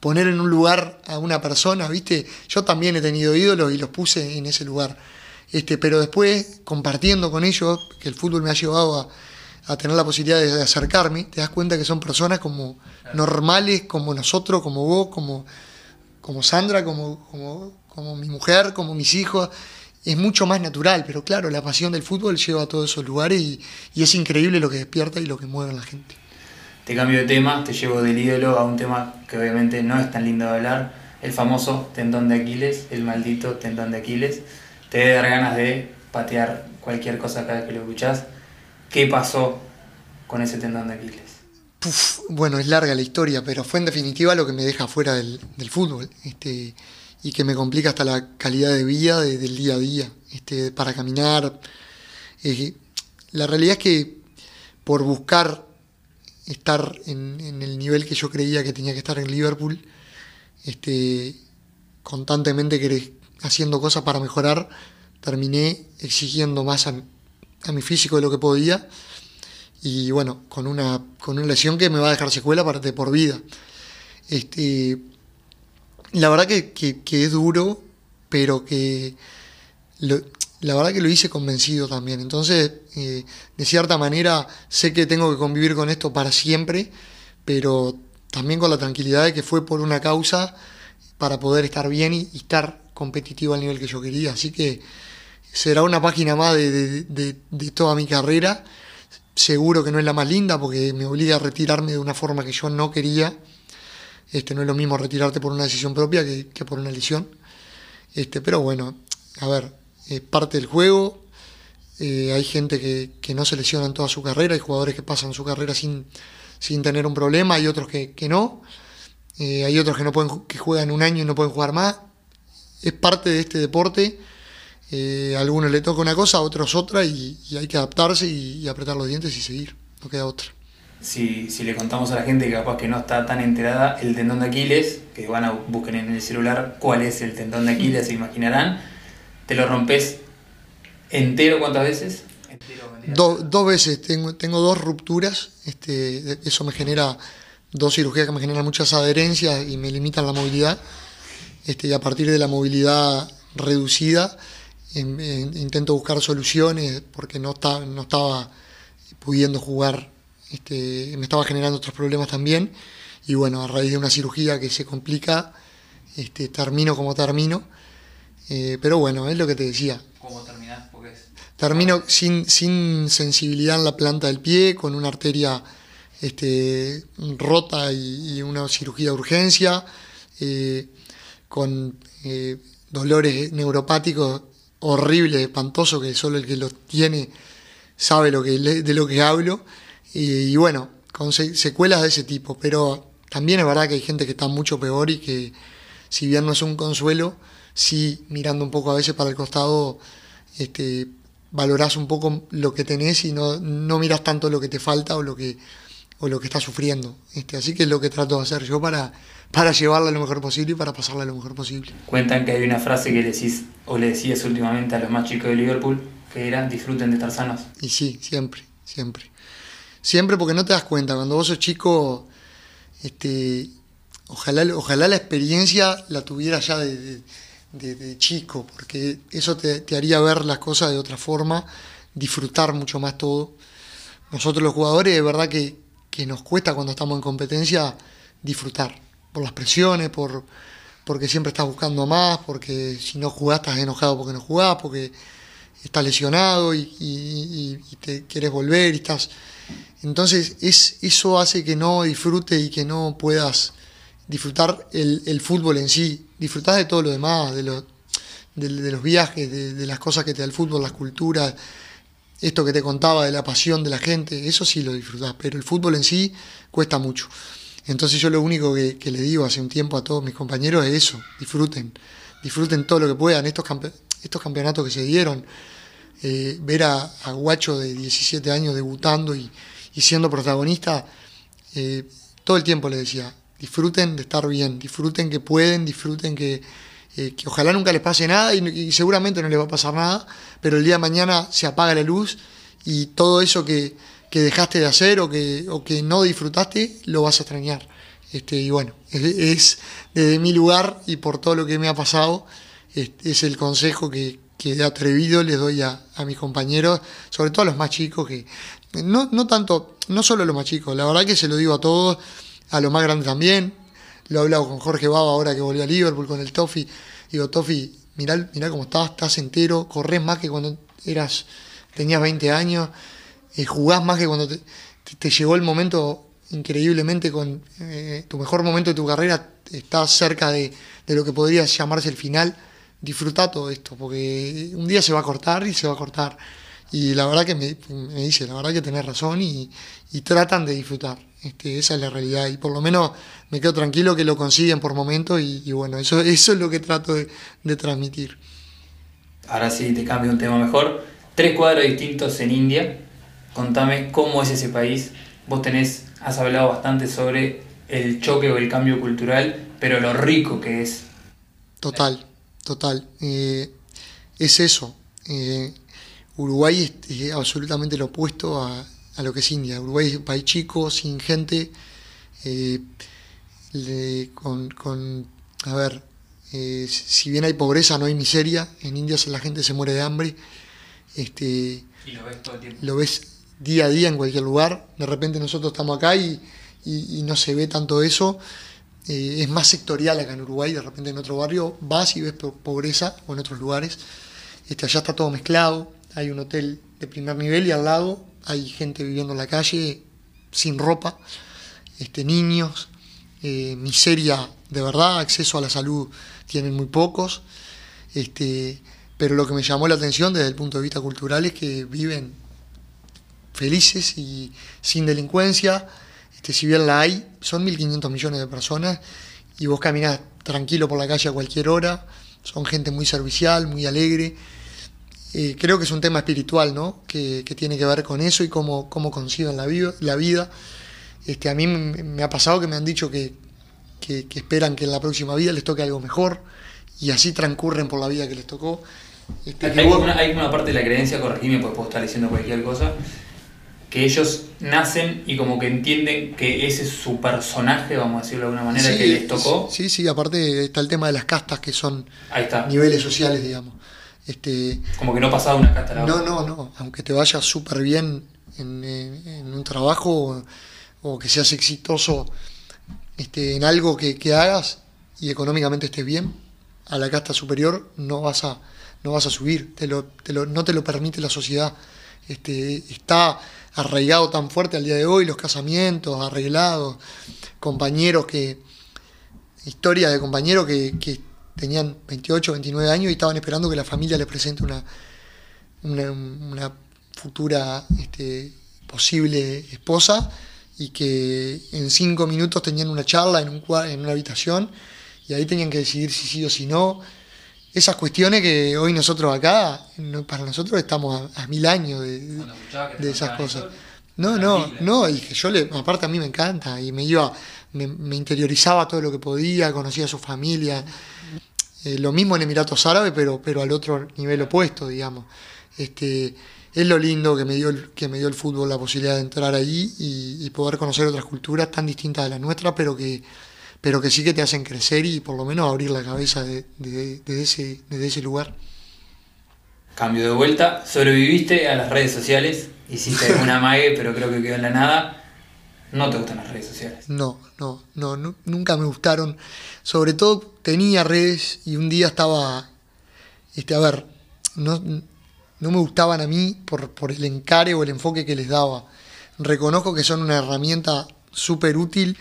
poner en un lugar a una persona, ¿viste? Yo también he tenido ídolos y los puse en ese lugar. Este, pero después, compartiendo con ellos, que el fútbol me ha llevado a, a tener la posibilidad de, de acercarme, te das cuenta que son personas como normales, como nosotros, como vos, como, como Sandra, como, como, como mi mujer, como mis hijos. Es mucho más natural, pero claro, la pasión del fútbol lleva a todos esos lugares y, y es increíble lo que despierta y lo que mueve a la gente. Te cambio de tema, te llevo del ídolo a un tema que obviamente no es tan lindo de hablar, el famoso tendón de Aquiles, el maldito tendón de Aquiles. Te debe dar ganas de patear cualquier cosa cada que lo escuchás. ¿Qué pasó con ese tendón de Aquiles? Puf, bueno, es larga la historia, pero fue en definitiva lo que me deja fuera del, fútbol. Este, y que me complica hasta la calidad de vida de- del día a día, este, para caminar. Eh, la realidad es que por buscar estar en, el nivel que yo creía que tenía que estar en Liverpool, este, constantemente queré- haciendo cosas para mejorar, terminé exigiendo más a, a mi físico de lo que podía y bueno, con una, con una lesión que me va a dejar secuela para, de por vida. Este, la verdad que, que- es duro, pero que lo- la verdad que lo hice convencido también. Entonces, eh, de cierta manera, sé que tengo que convivir con esto para siempre, pero también con la tranquilidad de que fue por una causa para poder estar bien y estar competitivo al nivel que yo quería. Así que será una página más de, toda mi carrera. Seguro que no es la más linda porque me obliga a retirarme de una forma que yo no quería. Este, no es lo mismo retirarte por una decisión propia que, por una lesión. Este, pero bueno, a ver, es parte del juego. Eh, hay gente que, no se lesiona en toda su carrera, hay jugadores que pasan su carrera sin, sin tener un problema, hay otros que, no. Eh, hay otros que no pueden que juegan un año y no pueden jugar más. Es parte de este deporte. Eh, a algunos le toca una cosa, a otros otra, y, y hay que adaptarse y, y apretar los dientes y seguir. No queda otra. Si, si le contamos a la gente que capaz que no está tan enterada, el tendón de Aquiles, que van a buscar en el celular cuál es el tendón de Aquiles, se imaginarán, te lo rompes entero cuántas veces? Entero, mentira. Do- dos veces, tengo, tengo dos rupturas, este, eso me genera dos cirugías que me generan muchas adherencias y me limitan la movilidad. Este, y a partir de la movilidad reducida, em- intento buscar soluciones porque no, está, no estaba pudiendo jugar, este, me estaba generando otros problemas también. Y bueno, a raíz de una cirugía que se complica, este, termino como termino. Eh, pero bueno, es lo que te decía, ¿Cómo terminás? Porque es... Termino sin, sin sensibilidad en la planta del pie, con una arteria este, rota y, y una cirugía de urgencia, eh, con eh, dolores neuropáticos horribles, espantosos, que solo el que los tiene sabe lo que, de lo que hablo. Y, bueno, con se- secuelas de ese tipo, pero también es verdad que hay gente que está mucho peor y que si bien no es un consuelo, sí mirando un poco a veces para el costado, este, valorás un poco lo que tenés y no, no miras tanto lo que te falta o lo que, o lo que estás sufriendo. Este, así que es lo que trato de hacer yo para, para llevarla lo mejor posible y para pasarla lo mejor posible. Cuentan que hay una frase que le decís o le decías últimamente a los más chicos de Liverpool, que era disfruten de estar sanos. Y sí, siempre, siempre. Siempre porque no te das cuenta, cuando vos sos chico, este, ojalá, ojalá la experiencia la tuviera ya de, de- de- de chico, porque eso te, te haría ver las cosas de otra forma, disfrutar mucho más todo. Nosotros los jugadores, de verdad que, que nos cuesta cuando estamos en competencia disfrutar, por las presiones, por, porque siempre estás buscando más, porque si no jugás estás enojado porque no jugás, porque estás lesionado y, te quieres volver y estás... Entonces es, eso hace que no disfrute y que no puedas disfrutar el, fútbol en sí. Disfrutás de todo lo demás, de, lo- de, los viajes, de las cosas que te da el fútbol, las culturas, esto que te contaba de la pasión de la gente, eso sí lo disfrutás, pero el fútbol en sí cuesta mucho. Entonces yo lo único que, le digo hace un tiempo a todos mis compañeros es eso, disfruten, disfruten todo lo que puedan, estos, campe- estos campeonatos que se dieron, eh, ver a, Guacho de 17 años debutando y, y siendo protagonista, eh, todo el tiempo le decía, disfruten de estar bien, disfruten que pueden, disfruten que, eh, que ojalá nunca les pase nada y, seguramente no les va a pasar nada, pero el día de mañana se apaga la luz y todo eso que, que dejaste de hacer o que, o que no disfrutaste lo vas a extrañar. Este, y bueno, es, es desde mi lugar y por todo lo que me ha pasado, es, es el consejo que, que de atrevido les doy a, a mis compañeros, sobre todo a los más chicos, que no, no tanto, no solo a los más chicos, la verdad que se lo digo a todos, a los más grandes también. Lo he hablado con Jorge Baba ahora que volvió a Liverpool con el Toffee. Digo, Toffee, mirá, mirá cómo estás, estás entero, corres más que cuando eras, tenías 20 años, eh, jugás más que cuando te, llegó el momento increíblemente con eh, tu mejor momento de tu carrera, estás cerca de, lo que podría llamarse el final. Disfruta todo esto, porque un día se va a cortar y se va a cortar. Y la verdad que me, dice, la verdad que tenés razón y tratan de disfrutar. Este, esa es la realidad y por lo menos me quedo tranquilo que lo consiguen por momento y, y bueno, eso, [LAUGHS] eso es lo que trato de, de transmitir. Ahora sí, te cambio un tema mejor. Tres cuadros distintos en India. Contame cómo es ese país. Vos tenés, has hablado bastante sobre el choque o el cambio cultural, pero lo rico que es. Total, total. Eh, es eso. Eh, Uruguay es, es absolutamente lo opuesto a, a lo que es India. Uruguay es un país chico, sin gente, eh, le- con, con- a ver, eh, si bien hay pobreza, no hay miseria. En India la gente se muere de hambre. Este, Y lo ves todo el tiempo. lo ves día a día en cualquier lugar. De repente nosotros estamos acá y, y- y no se ve tanto eso. Eh, es más sectorial acá en Uruguay. De repente en otro barrio vas y ves po- pobreza o en otros lugares. Este, allá está todo mezclado. Hay un hotel de primer nivel y al lado hay gente viviendo en la calle sin ropa, este, niños, eh, miseria de verdad, acceso a la salud tienen muy pocos. Este, pero lo que me llamó la atención desde el punto de vista cultural es que viven felices y sin delincuencia. Este, si bien la hay, son 1.500 millones de personas y vos caminás tranquilo por la calle a cualquier hora. Son gente muy servicial, muy alegre. Eh, creo que es un tema espiritual, ¿no? Que, que tiene que ver con eso y cómo, cómo conciben la, vi- la vida. Este, a mí me, ha pasado que me han dicho que, que, que esperan que en la próxima vida les toque algo mejor y así transcurren por la vida que les tocó. Este, Hay vos- una, hay una parte de la creencia, corregime porque puedo estar diciendo cualquier cosa, que ellos nacen y como que entienden que ese es su personaje, vamos a decirlo de alguna manera, Sí, que les tocó. Sí, sí, aparte está el tema de las castas que son Ahí está. niveles sociales, digamos. Este, Como que no pasaba una casta a la no, otra. no, no, aunque te vaya súper bien en, en- en un trabajo o, o que seas exitoso este, en algo que, que hagas y económicamente estés bien, a la casta superior no vas a, no vas a subir, te lo, te lo- no te lo permite la sociedad. Este, está arraigado tan fuerte al día de hoy, los casamientos arreglados, compañeros que, historias de compañeros que, que tenían 28, 29 años y estaban esperando que la familia les presente una, una, una futura este, posible esposa y que en cinco minutos tenían una charla en, un, en una habitación y ahí tenían que decidir si sí o si no. Esas cuestiones que hoy nosotros acá, para nosotros estamos a, a mil años de esas cosas. No, no, no, y que yo le, aparte a mí me encanta, y me iba, me, me interiorizaba todo lo que podía, conocía a su familia, eh, lo mismo en Emiratos Árabes, pero, pero al otro nivel opuesto, digamos. Este, es lo lindo que me, dio el, que me dio el fútbol la posibilidad de entrar ahí y, y poder conocer otras culturas tan distintas de las nuestras, pero que, pero que sí que te hacen crecer y por lo menos abrir la cabeza de, de- de ese, de ese lugar. Cambio de vuelta, sobreviviste a las redes sociales, hiciste una mague, pero creo que quedó en la nada. No te gustan las redes sociales. No, no, no, nu- nunca me gustaron. Sobre todo tenía redes y un día estaba, este, a ver, no, no me gustaban a mí por, por el encare o el enfoque que les daba. Reconozco que son una herramienta súper útil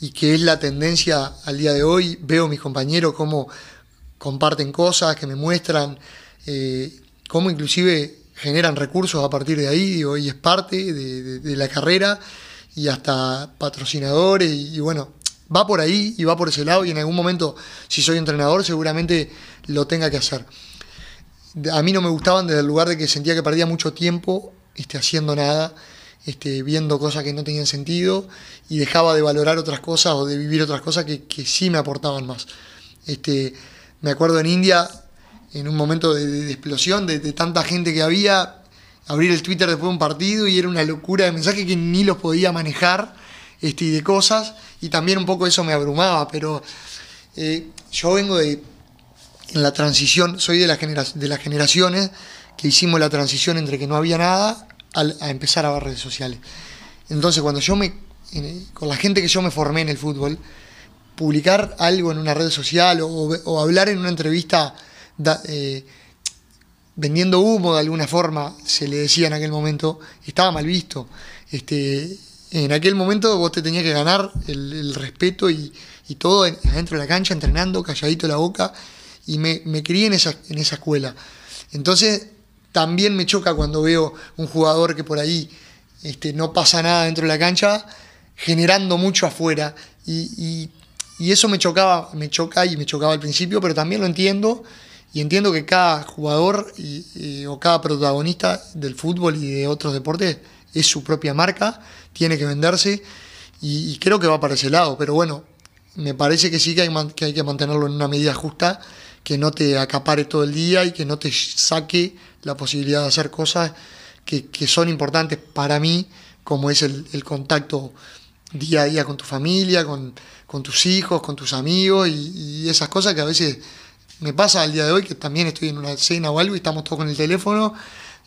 y que es la tendencia al día de hoy. Veo a mis compañeros cómo comparten cosas, que me muestran, eh, cómo inclusive generan recursos a partir de ahí, digo, y es parte de, la carrera y hasta patrocinadores y, bueno, va por ahí y va por ese lado y en algún momento, si soy entrenador, seguramente lo tenga que hacer. A mí no me gustaban desde el lugar de que sentía que perdía mucho tiempo este, haciendo nada, este, viendo cosas que no tenían sentido y dejaba de valorar otras cosas o de vivir otras cosas que, que sí me aportaban más. Este, me acuerdo en India, en un momento de, explosión, de, tanta gente que había, abrir el Twitter después de un partido y era una locura de mensajes que ni los podía manejar este, y de cosas, y también un poco eso me abrumaba, pero eh, yo vengo de, en la transición, soy de, la genera- de las generaciones que hicimos la transición entre que no había nada a empezar a ver redes sociales. Entonces, cuando yo me, con la gente que yo me formé en el fútbol, publicar algo en una red social o hablar en una entrevista eh, vendiendo humo de alguna forma, se le decía en aquel momento, estaba mal visto. Este, en aquel momento vos te tenías que ganar el, respeto y, y todo en- adentro de la cancha, entrenando, calladito la boca, y me, me crié en esa, en esa escuela. Entonces, también me choca cuando veo un jugador que por ahí este, no pasa nada dentro de la cancha, generando mucho afuera. Y, y eso me chocaba, me choca y me chocaba al principio, pero también lo entiendo y entiendo que cada jugador o cada protagonista del fútbol y de otros deportes es su propia marca, tiene que venderse y, creo que va para ese lado, pero bueno, me parece que sí que hay, que hay que mantenerlo en una medida justa, que no te acapare todo el día y que no te saque la posibilidad de hacer cosas que, son importantes para mí, como es el, contacto día a día con tu familia, con tus hijos, con tus amigos y, esas cosas que a veces me pasa al día de hoy, que también estoy en una cena o algo y estamos todos con el teléfono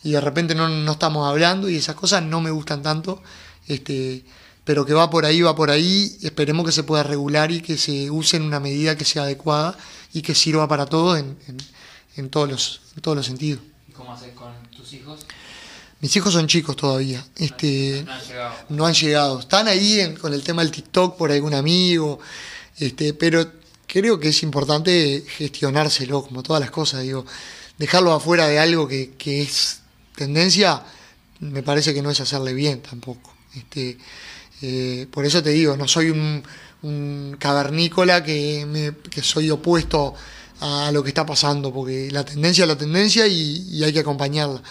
y de repente no, no estamos hablando y esas cosas no me gustan tanto, este, pero que va por ahí, va por ahí, esperemos que se pueda regular y que se use en una medida que sea adecuada y que sirva para todos en, en, todos, los, en todos los sentidos. ¿Cómo haces con tus hijos? Mis hijos son chicos todavía. Este, no, han llegado. no han llegado. Están ahí con el tema del TikTok por algún amigo. Este, pero creo que es importante gestionárselo, como todas las cosas. Digo, dejarlo afuera de algo que, es tendencia, me parece que no es hacerle bien tampoco. Este, eh, por eso te digo, no soy un, cavernícola que, me, que soy opuesto a lo que está pasando, porque la tendencia es la tendencia y hay que acompañarla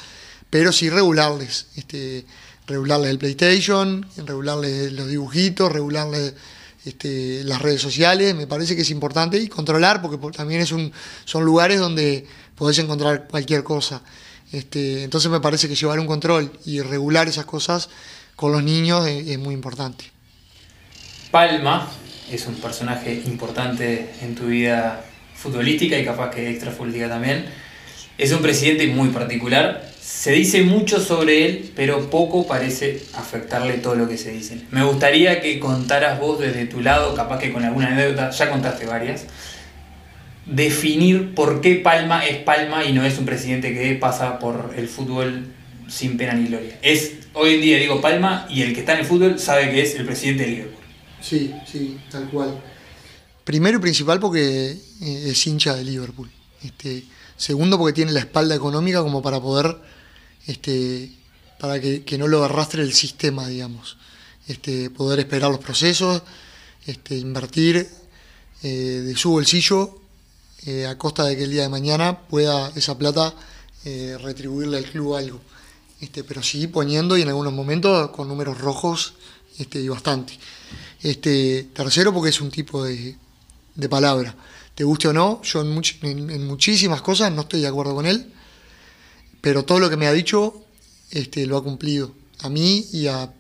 pero sí regularles, este, regularles el PlayStation, regularles los dibujitos, regularles este, las redes sociales, me parece que es importante y controlar, porque también es un, son lugares donde podés encontrar cualquier cosa. Este, entonces me parece que llevar un control y regular esas cosas con los niños es, muy importante. Palma es un personaje importante en tu vida futbolística y capaz que extrafutbolística también. Es un presidente muy particular se dice mucho sobre él, pero poco parece afectarle todo lo que se dice. Me gustaría que contaras vos desde tu lado, capaz que con alguna anécdota, ya contaste varias, definir por qué Palma es Palma y no es un presidente que pasa por el fútbol sin pena ni gloria. Es, hoy en día digo Palma y el que está en el fútbol sabe que es el presidente de Liverpool. Sí, sí, tal cual. Primero y principal porque eh, es hincha de Liverpool. Este, segundo porque tiene la espalda económica como para poder este, para que, no lo arrastre el sistema, digamos. Este, poder esperar los procesos, este, invertir eh, de su bolsillo eh, a costa de que el día de mañana pueda esa plata eh, retribuirle al club algo. Este, pero sí poniendo y en algunos momentos con números rojos este, y bastante. Este, tercero, porque es un tipo de, de palabra. Te guste o no, yo en muchísimas cosas no estoy de acuerdo con él pero todo lo que me ha dicho este, lo ha cumplido, a mí y a,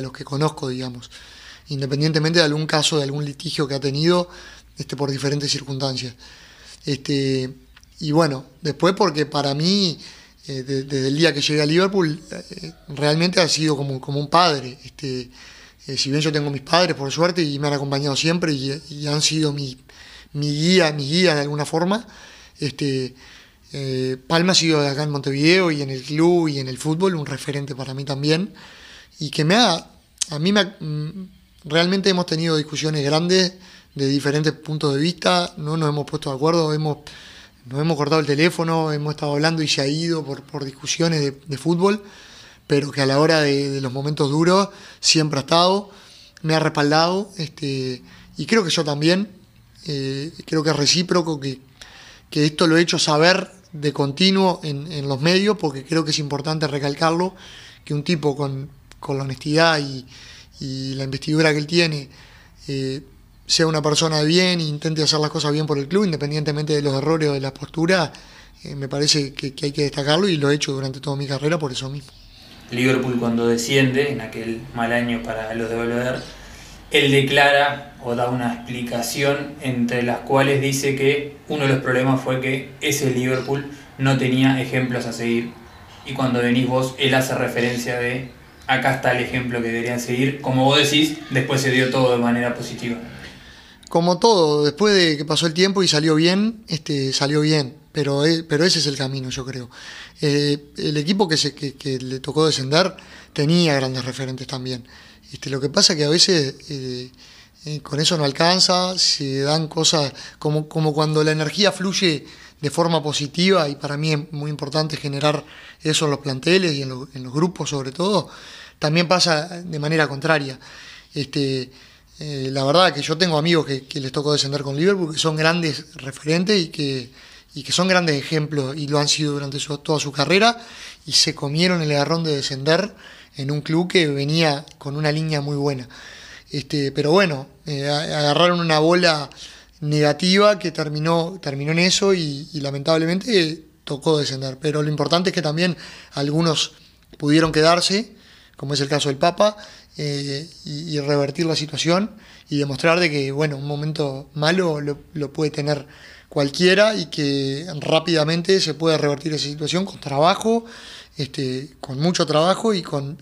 los que conozco, digamos, independientemente de algún caso, de algún litigio que ha tenido este, por diferentes circunstancias. Este, y bueno, después porque para mí, eh, desde el día que llegué a Liverpool, eh, realmente ha sido como, como un padre. Este, eh, si bien yo tengo mis padres, por suerte, y me han acompañado siempre y, han sido mi, mi, guía, mi guía de alguna forma, este, eh, Palma ha sido acá en Montevideo y en el club y en el fútbol un referente para mí también. Y que me ha, a mí me mm, realmente hemos tenido discusiones grandes de diferentes puntos de vista, no nos hemos puesto de acuerdo, hemos, nos hemos cortado el teléfono, hemos estado hablando y se ha ido por, por discusiones de, fútbol, pero que a la hora de, los momentos duros siempre ha estado, me ha respaldado, este, y creo que yo también, eh, creo que es recíproco, que, que esto lo he hecho saber de continuo en, los medios, porque creo que es importante recalcarlo, que un tipo con, la honestidad y, la investidura que él tiene eh, sea una persona de bien e intente hacer las cosas bien por el club, independientemente de los errores o de la postura, eh, me parece que, hay que destacarlo y lo he hecho durante toda mi carrera por eso mismo. Liverpool cuando desciende, en aquel mal año para los de Valverde, él declara o da una explicación entre las cuales dice que uno de los problemas fue que ese Liverpool no tenía ejemplos a seguir. Y cuando venís vos, él hace referencia de acá está el ejemplo que deberían seguir. Como vos decís, después se dio todo de manera positiva. Como todo, después de que pasó el tiempo y salió bien, este, salió bien. Pero, eh, pero ese es el camino, yo creo. Eh, el equipo que, se, que le tocó descender tenía grandes referentes también. Este, lo que pasa es que a veces eh, eh, con eso no alcanza, se dan cosas como, como cuando la energía fluye de forma positiva y para mí es muy importante generar eso en los planteles y en, lo- en los grupos sobre todo, también pasa de manera contraria. Este, eh, la verdad que yo tengo amigos que, que les tocó descender con Liverpool, que son grandes referentes y que, y que son grandes ejemplos y lo han sido durante su- toda su carrera y se comieron el agarrón de descender en un club que venía con una línea muy buena. Este, pero bueno, eh, agarraron una bola negativa que terminó, terminó en eso y, lamentablemente tocó descender. Pero lo importante es que también algunos pudieron quedarse, como es el caso del Papa, eh, y, y revertir la situación y demostrar de que, bueno, un momento malo lo, lo puede tener cualquiera y que rápidamente se puede revertir esa situación con trabajo, este, con mucho trabajo y, con,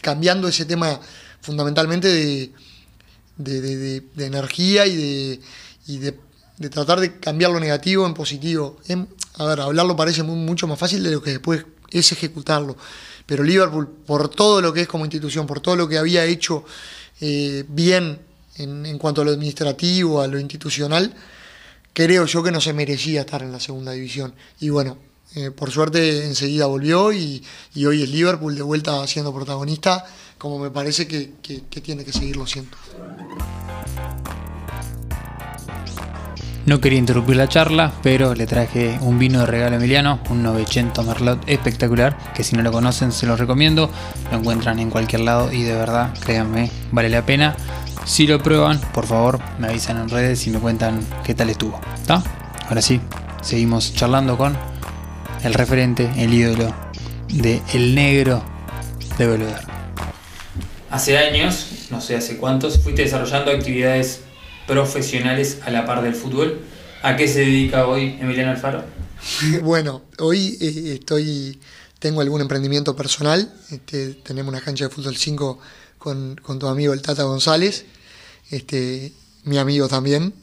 cambiando ese tema fundamentalmente de, energía y, de, tratar de cambiar lo negativo en positivo. Em, a ver, hablarlo parece mu- mucho más fácil de lo que después es ejecutarlo. Pero Liverpool, por todo lo que es como institución, por todo lo que había hecho eh, bien en, en cuanto a lo administrativo, a lo institucional, creo yo que no se merecía estar en la segunda división. Y bueno, eh, por suerte enseguida volvió y, hoy es Liverpool de vuelta siendo protagonista, como me parece que, que- que tiene que seguirlo siendo. No quería interrumpir la charla, pero le traje un vino de regalo a Emiliano, un 900 Merlot espectacular, que si no lo conocen se los recomiendo, lo encuentran en cualquier lado y de verdad, créanme, vale la pena. Si lo prueban, por favor, me avisan en redes y me cuentan qué tal estuvo. ¿Está? Ahora sí, seguimos charlando con el referente, el ídolo de El Negro de Belvedere. Hace años, no sé hace cuántos, fuiste desarrollando actividades profesionales a la par del fútbol. ¿A qué se dedica hoy Emiliano Alfaro? [LAUGHS] Bueno, hoy eh, estoy, tengo algún emprendimiento personal. Este, tenemos una cancha de fútbol 5 con, con tu amigo el Tata González, este, mi amigo también,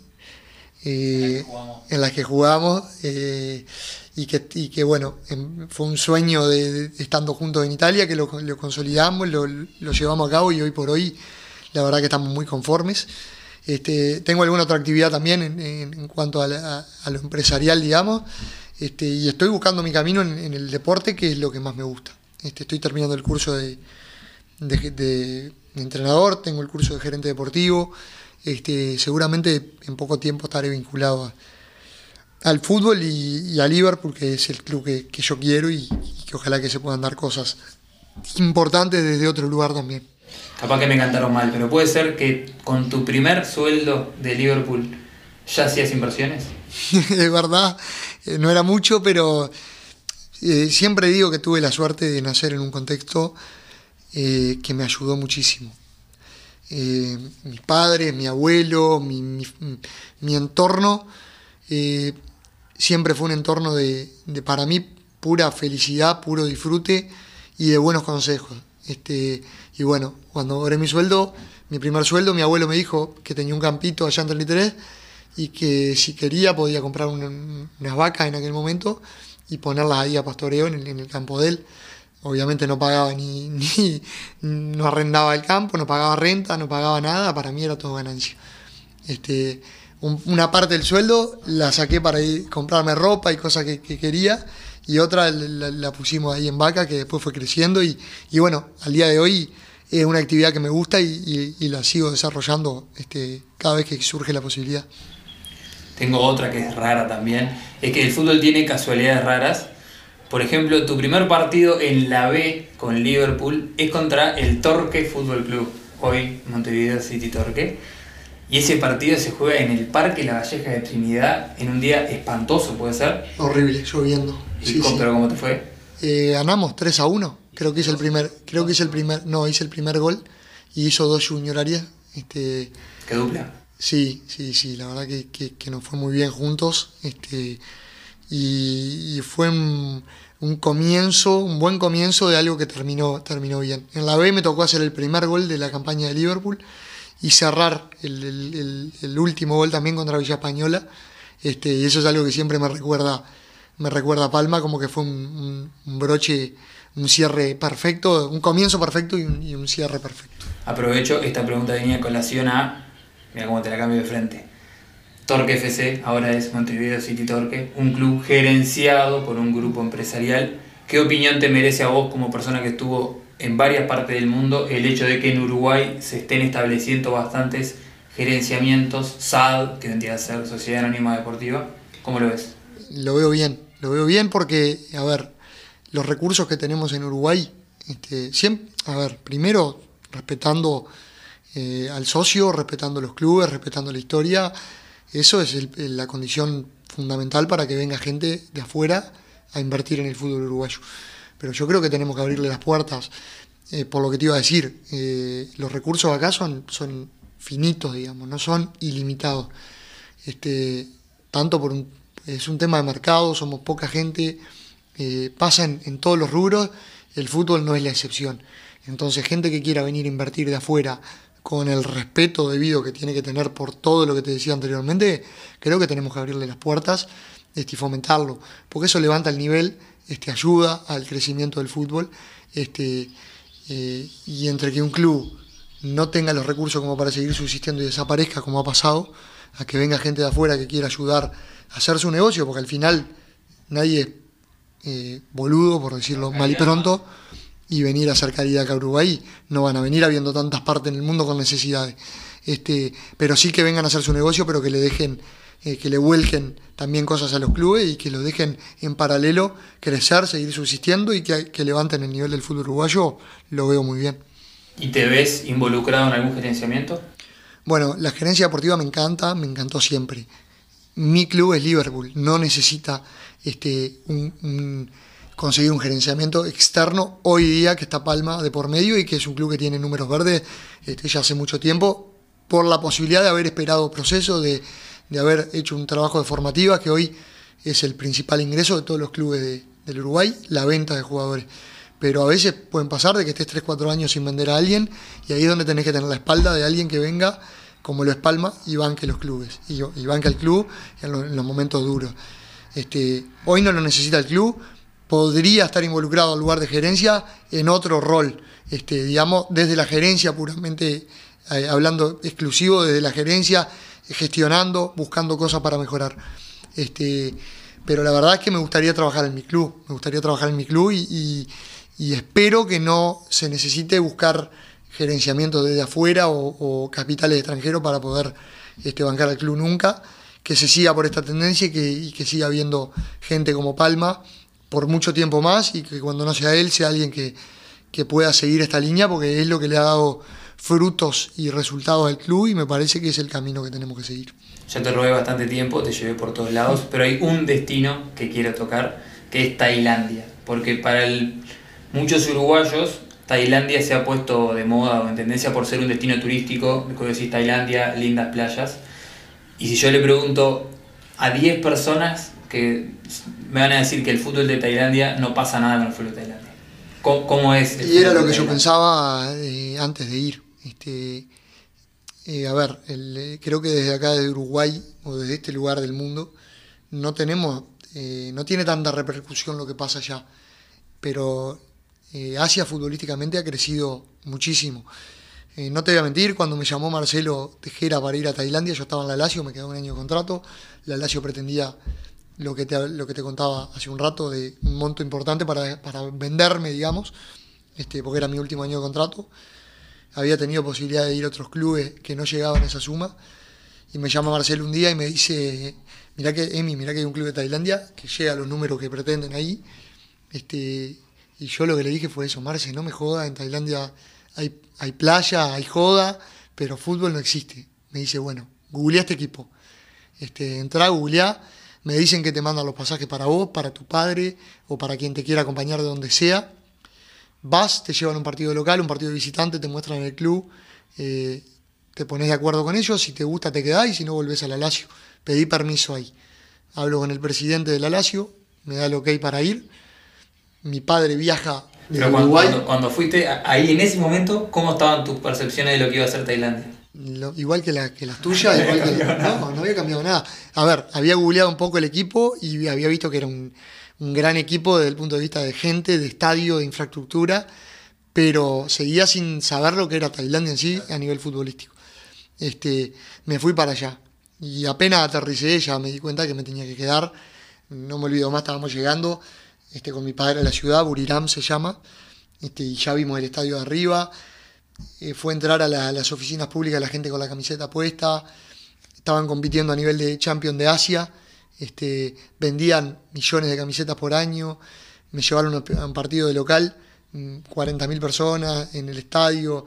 eh, en las que jugamos. eh, y, que, bueno, fue un sueño de, estando juntos en Italia que lo, consolidamos, lo, llevamos a cabo y hoy por hoy la verdad que estamos muy conformes. Este, tengo alguna otra actividad también en, cuanto a, lo empresarial, digamos, este, y estoy buscando mi camino en, el deporte, que es lo que más me gusta. Este, estoy terminando el curso de, entrenador, tengo el curso de gerente deportivo, seguramente en poco tiempo estaré vinculado a- al fútbol y, y a Liverpool, que es el club que, que yo quiero y, y que ojalá que se puedan dar cosas importantes desde otro lugar también. Capaz que me cantaron mal, pero puede ser que con tu primer sueldo de Liverpool ya hacías inversiones. [LAUGHS] es verdad, eh, no era mucho, pero eh, siempre digo que tuve la suerte de nacer en un contexto eh, que me ayudó muchísimo. Eh, mis padres, mi abuelo, mi, mi- mi entorno, eh, siempre fue un entorno de, para mí, pura felicidad, puro disfrute y de buenos consejos. Este, y bueno, cuando logré mi sueldo, mi primer sueldo, mi abuelo me dijo que tenía un campito allá en 33 y que si quería podía comprar una- unas vacas en aquel momento y ponerlas ahí a pastoreo en el, en el campo de él. Obviamente no pagaba ni, [LAUGHS] ni, no arrendaba el campo, no pagaba renta, no pagaba nada, para mí era todo ganancia. Este, un- una parte del sueldo la saqué para ir, comprarme ropa y cosas que, que quería y otra la, pusimos ahí en vaca que después fue creciendo y, bueno, al día de hoy es una actividad que me gusta y la sigo desarrollando este, cada vez que surge la posibilidad. Tengo otra que es rara también, es que el fútbol tiene casualidades raras. Por ejemplo, tu primer partido en la B con Liverpool es contra el Torque Fútbol Club, hoy Montevideo City Torque. Y ese partido se juega en el Parque La Valleja de Trinidad en un día espantoso, puede ser. Horrible, lloviendo. ¿Y Sí, cómo- sí. ¿Pero cómo te fue? Eh, ganamos 3 a 1. Creo que hice el primer, creo que hice el primer, no, hice el primer gol y hizo dos Junior Arias. Este, ¿Qué dupla? sí, sí, sí, la verdad que, que- que nos fue muy bien juntos. Este, y, y fue un, un comienzo, un buen comienzo de algo que terminó, terminó bien. En la B me tocó hacer el primer gol de la campaña de Liverpool y cerrar el, último gol también contra Villa Española. Este, y eso es algo que siempre me recuerda, me recuerda a Palma, como que fue un, broche, un cierre perfecto, un comienzo perfecto y un, cierre perfecto. Aprovecho, esta pregunta venía colación a. Mira cómo te la cambio de frente. Torque FC, ahora es Montevideo City Torque, un club gerenciado por un grupo empresarial. ¿Qué opinión te merece a vos como persona que estuvo en varias partes del mundo el hecho de que en Uruguay se estén estableciendo bastantes gerenciamientos, SAD, que vendría a ser Sociedad Anónima Deportiva? ¿Cómo lo ves? Lo veo bien, lo veo bien porque, a ver, los recursos que tenemos en Uruguay, este, siempre, a ver, primero respetando eh, al socio, respetando los clubes, respetando la historia, eso es el- la condición fundamental para que venga gente de afuera a invertir en el fútbol uruguayo. Pero yo creo que tenemos que abrirle las puertas, eh, por lo que te iba a decir, eh, los recursos acá son, son finitos, digamos, no son ilimitados. Este, tanto por un, es un tema de mercado, somos poca gente, eh, pasa en, todos los rubros, el fútbol no es la excepción. Entonces, gente que quiera venir a invertir de afuera con el respeto debido que tiene que tener por todo lo que te decía anteriormente, creo que tenemos que abrirle las puertas este, y fomentarlo, porque eso levanta el nivel, este, ayuda al crecimiento del fútbol, este, eh, y entre que un club no tenga los recursos como para seguir subsistiendo y desaparezca como ha pasado, a que venga gente de afuera que quiera ayudar a hacer su negocio, porque al final nadie es eh, boludo, por decirlo mal y pronto, y venir a hacer caridad acá a Uruguay. No van a venir habiendo tantas partes en el mundo con necesidades. Este, pero sí que vengan a hacer su negocio, pero que le dejen, eh, que le vuelquen también cosas a los clubes y que los dejen en paralelo crecer, seguir subsistiendo y que, que levanten el nivel del fútbol uruguayo, lo veo muy bien. ¿Y te ves involucrado en algún gerenciamiento? Bueno, la gerencia deportiva me encanta, me encantó siempre. Mi club es Liverpool, no necesita este, un, un- conseguir un gerenciamiento externo hoy día que está Palma de por medio y que es un club que tiene números verdes este, ya hace mucho tiempo, por la posibilidad de haber esperado proceso, de, de haber hecho un trabajo de formativa que hoy es el principal ingreso de todos los clubes de- del Uruguay, la venta de jugadores. Pero a veces pueden pasar de que estés 3-4 años sin vender a alguien y ahí es donde tenés que tener la espalda de alguien que venga como lo es Palma y banque los clubes y, banque al club en, lo- en los momentos duros. Este, hoy no lo necesita el club, podría estar involucrado al lugar de gerencia en otro rol, este, digamos, desde la gerencia puramente, eh, hablando exclusivo desde la gerencia, gestionando, buscando cosas para mejorar. Este, pero la verdad es que me gustaría trabajar en mi club, me gustaría trabajar en mi club y, espero que no se necesite buscar gerenciamiento desde afuera o, o capitales extranjeros para poder este, bancar al club nunca, que se siga por esta tendencia y que, y que siga habiendo gente como Palma por mucho tiempo más y que cuando no sea él sea alguien que, que pueda seguir esta línea porque es lo que le ha dado frutos y resultados al club y me parece que es el camino que tenemos que seguir. Ya te robé bastante tiempo, te llevé por todos lados, pero hay un destino que quiero tocar, que es Tailandia. Porque para el- muchos uruguayos, Tailandia se ha puesto de moda o en tendencia por ser un destino turístico. Como decís, Tailandia, lindas playas. Y si yo le pregunto a 10 personas que me van a decir que el fútbol de Tailandia no pasa nada con el fútbol de Tailandia. ¿Cómo, cómo es? el Y era lo que yo pensaba eh, antes de ir. Este, eh, a ver, eh, creo que desde acá de Uruguay o desde este lugar del mundo no tenemos, eh, no tiene tanta repercusión lo que pasa allá, pero Asia futbolísticamente ha crecido muchísimo. No te voy a mentir, cuando me llamó Marcelo Tejera para ir a Tailandia, yo estaba en la Lazio, me quedó un año de contrato, la Lazio pretendía lo que te, lo que te contaba hace un rato de un monto importante para, para venderme, digamos, este, porque era mi último año de contrato. Había tenido posibilidad de ir a otros clubes que no llegaban a esa suma. Y me llama Marcelo un día y me dice, mirá que, Emi, mirá que hay un club de Tailandia que llega a los números que pretenden ahí. Este, y yo lo que le dije fue eso, Marce, no me joda, en Tailandia hay, hay playa, hay joda, pero fútbol no existe. Me dice, bueno, googlea este equipo. Este, entra, googlea, me dicen que te mandan los pasajes para vos, para tu padre o para quien te quiera acompañar de donde sea. Vas, te llevan a un partido local, un partido de visitante, te muestran el club, eh, te pones de acuerdo con ellos, si te gusta te quedás y si no volvés a la Lazio. Pedí permiso ahí. Hablo con el presidente de la Lazio, me da el ok para ir. Mi padre viaja de Pero cuando, Uruguay. cuando- cuando fuiste ahí en ese momento, ¿cómo estaban tus percepciones de lo que iba a ser Tailandia? Lo- igual que, la- que las tuyas, igual que [LAUGHS] la- no, no había cambiado nada. A ver, había googleado un poco el equipo y había visto que era un, un gran equipo desde el punto de vista de gente, de estadio, de infraestructura, pero seguía sin saber lo que era Tailandia en sí a nivel futbolístico. Este, me fui para allá. y apenas aterricé ya me di cuenta que me tenía que quedar. No me olvido más, estábamos llegando este, con mi padre a la ciudad, Buriram se llama, este, y ya vimos el estadio de arriba. Eh, fue entrar a, a las oficinas públicas la gente con la camiseta puesta. Estaban compitiendo a nivel de Champion de Asia. Este, vendían millones de camisetas por año. Me llevaron a un partido de local, mm, 40.000 personas en el estadio.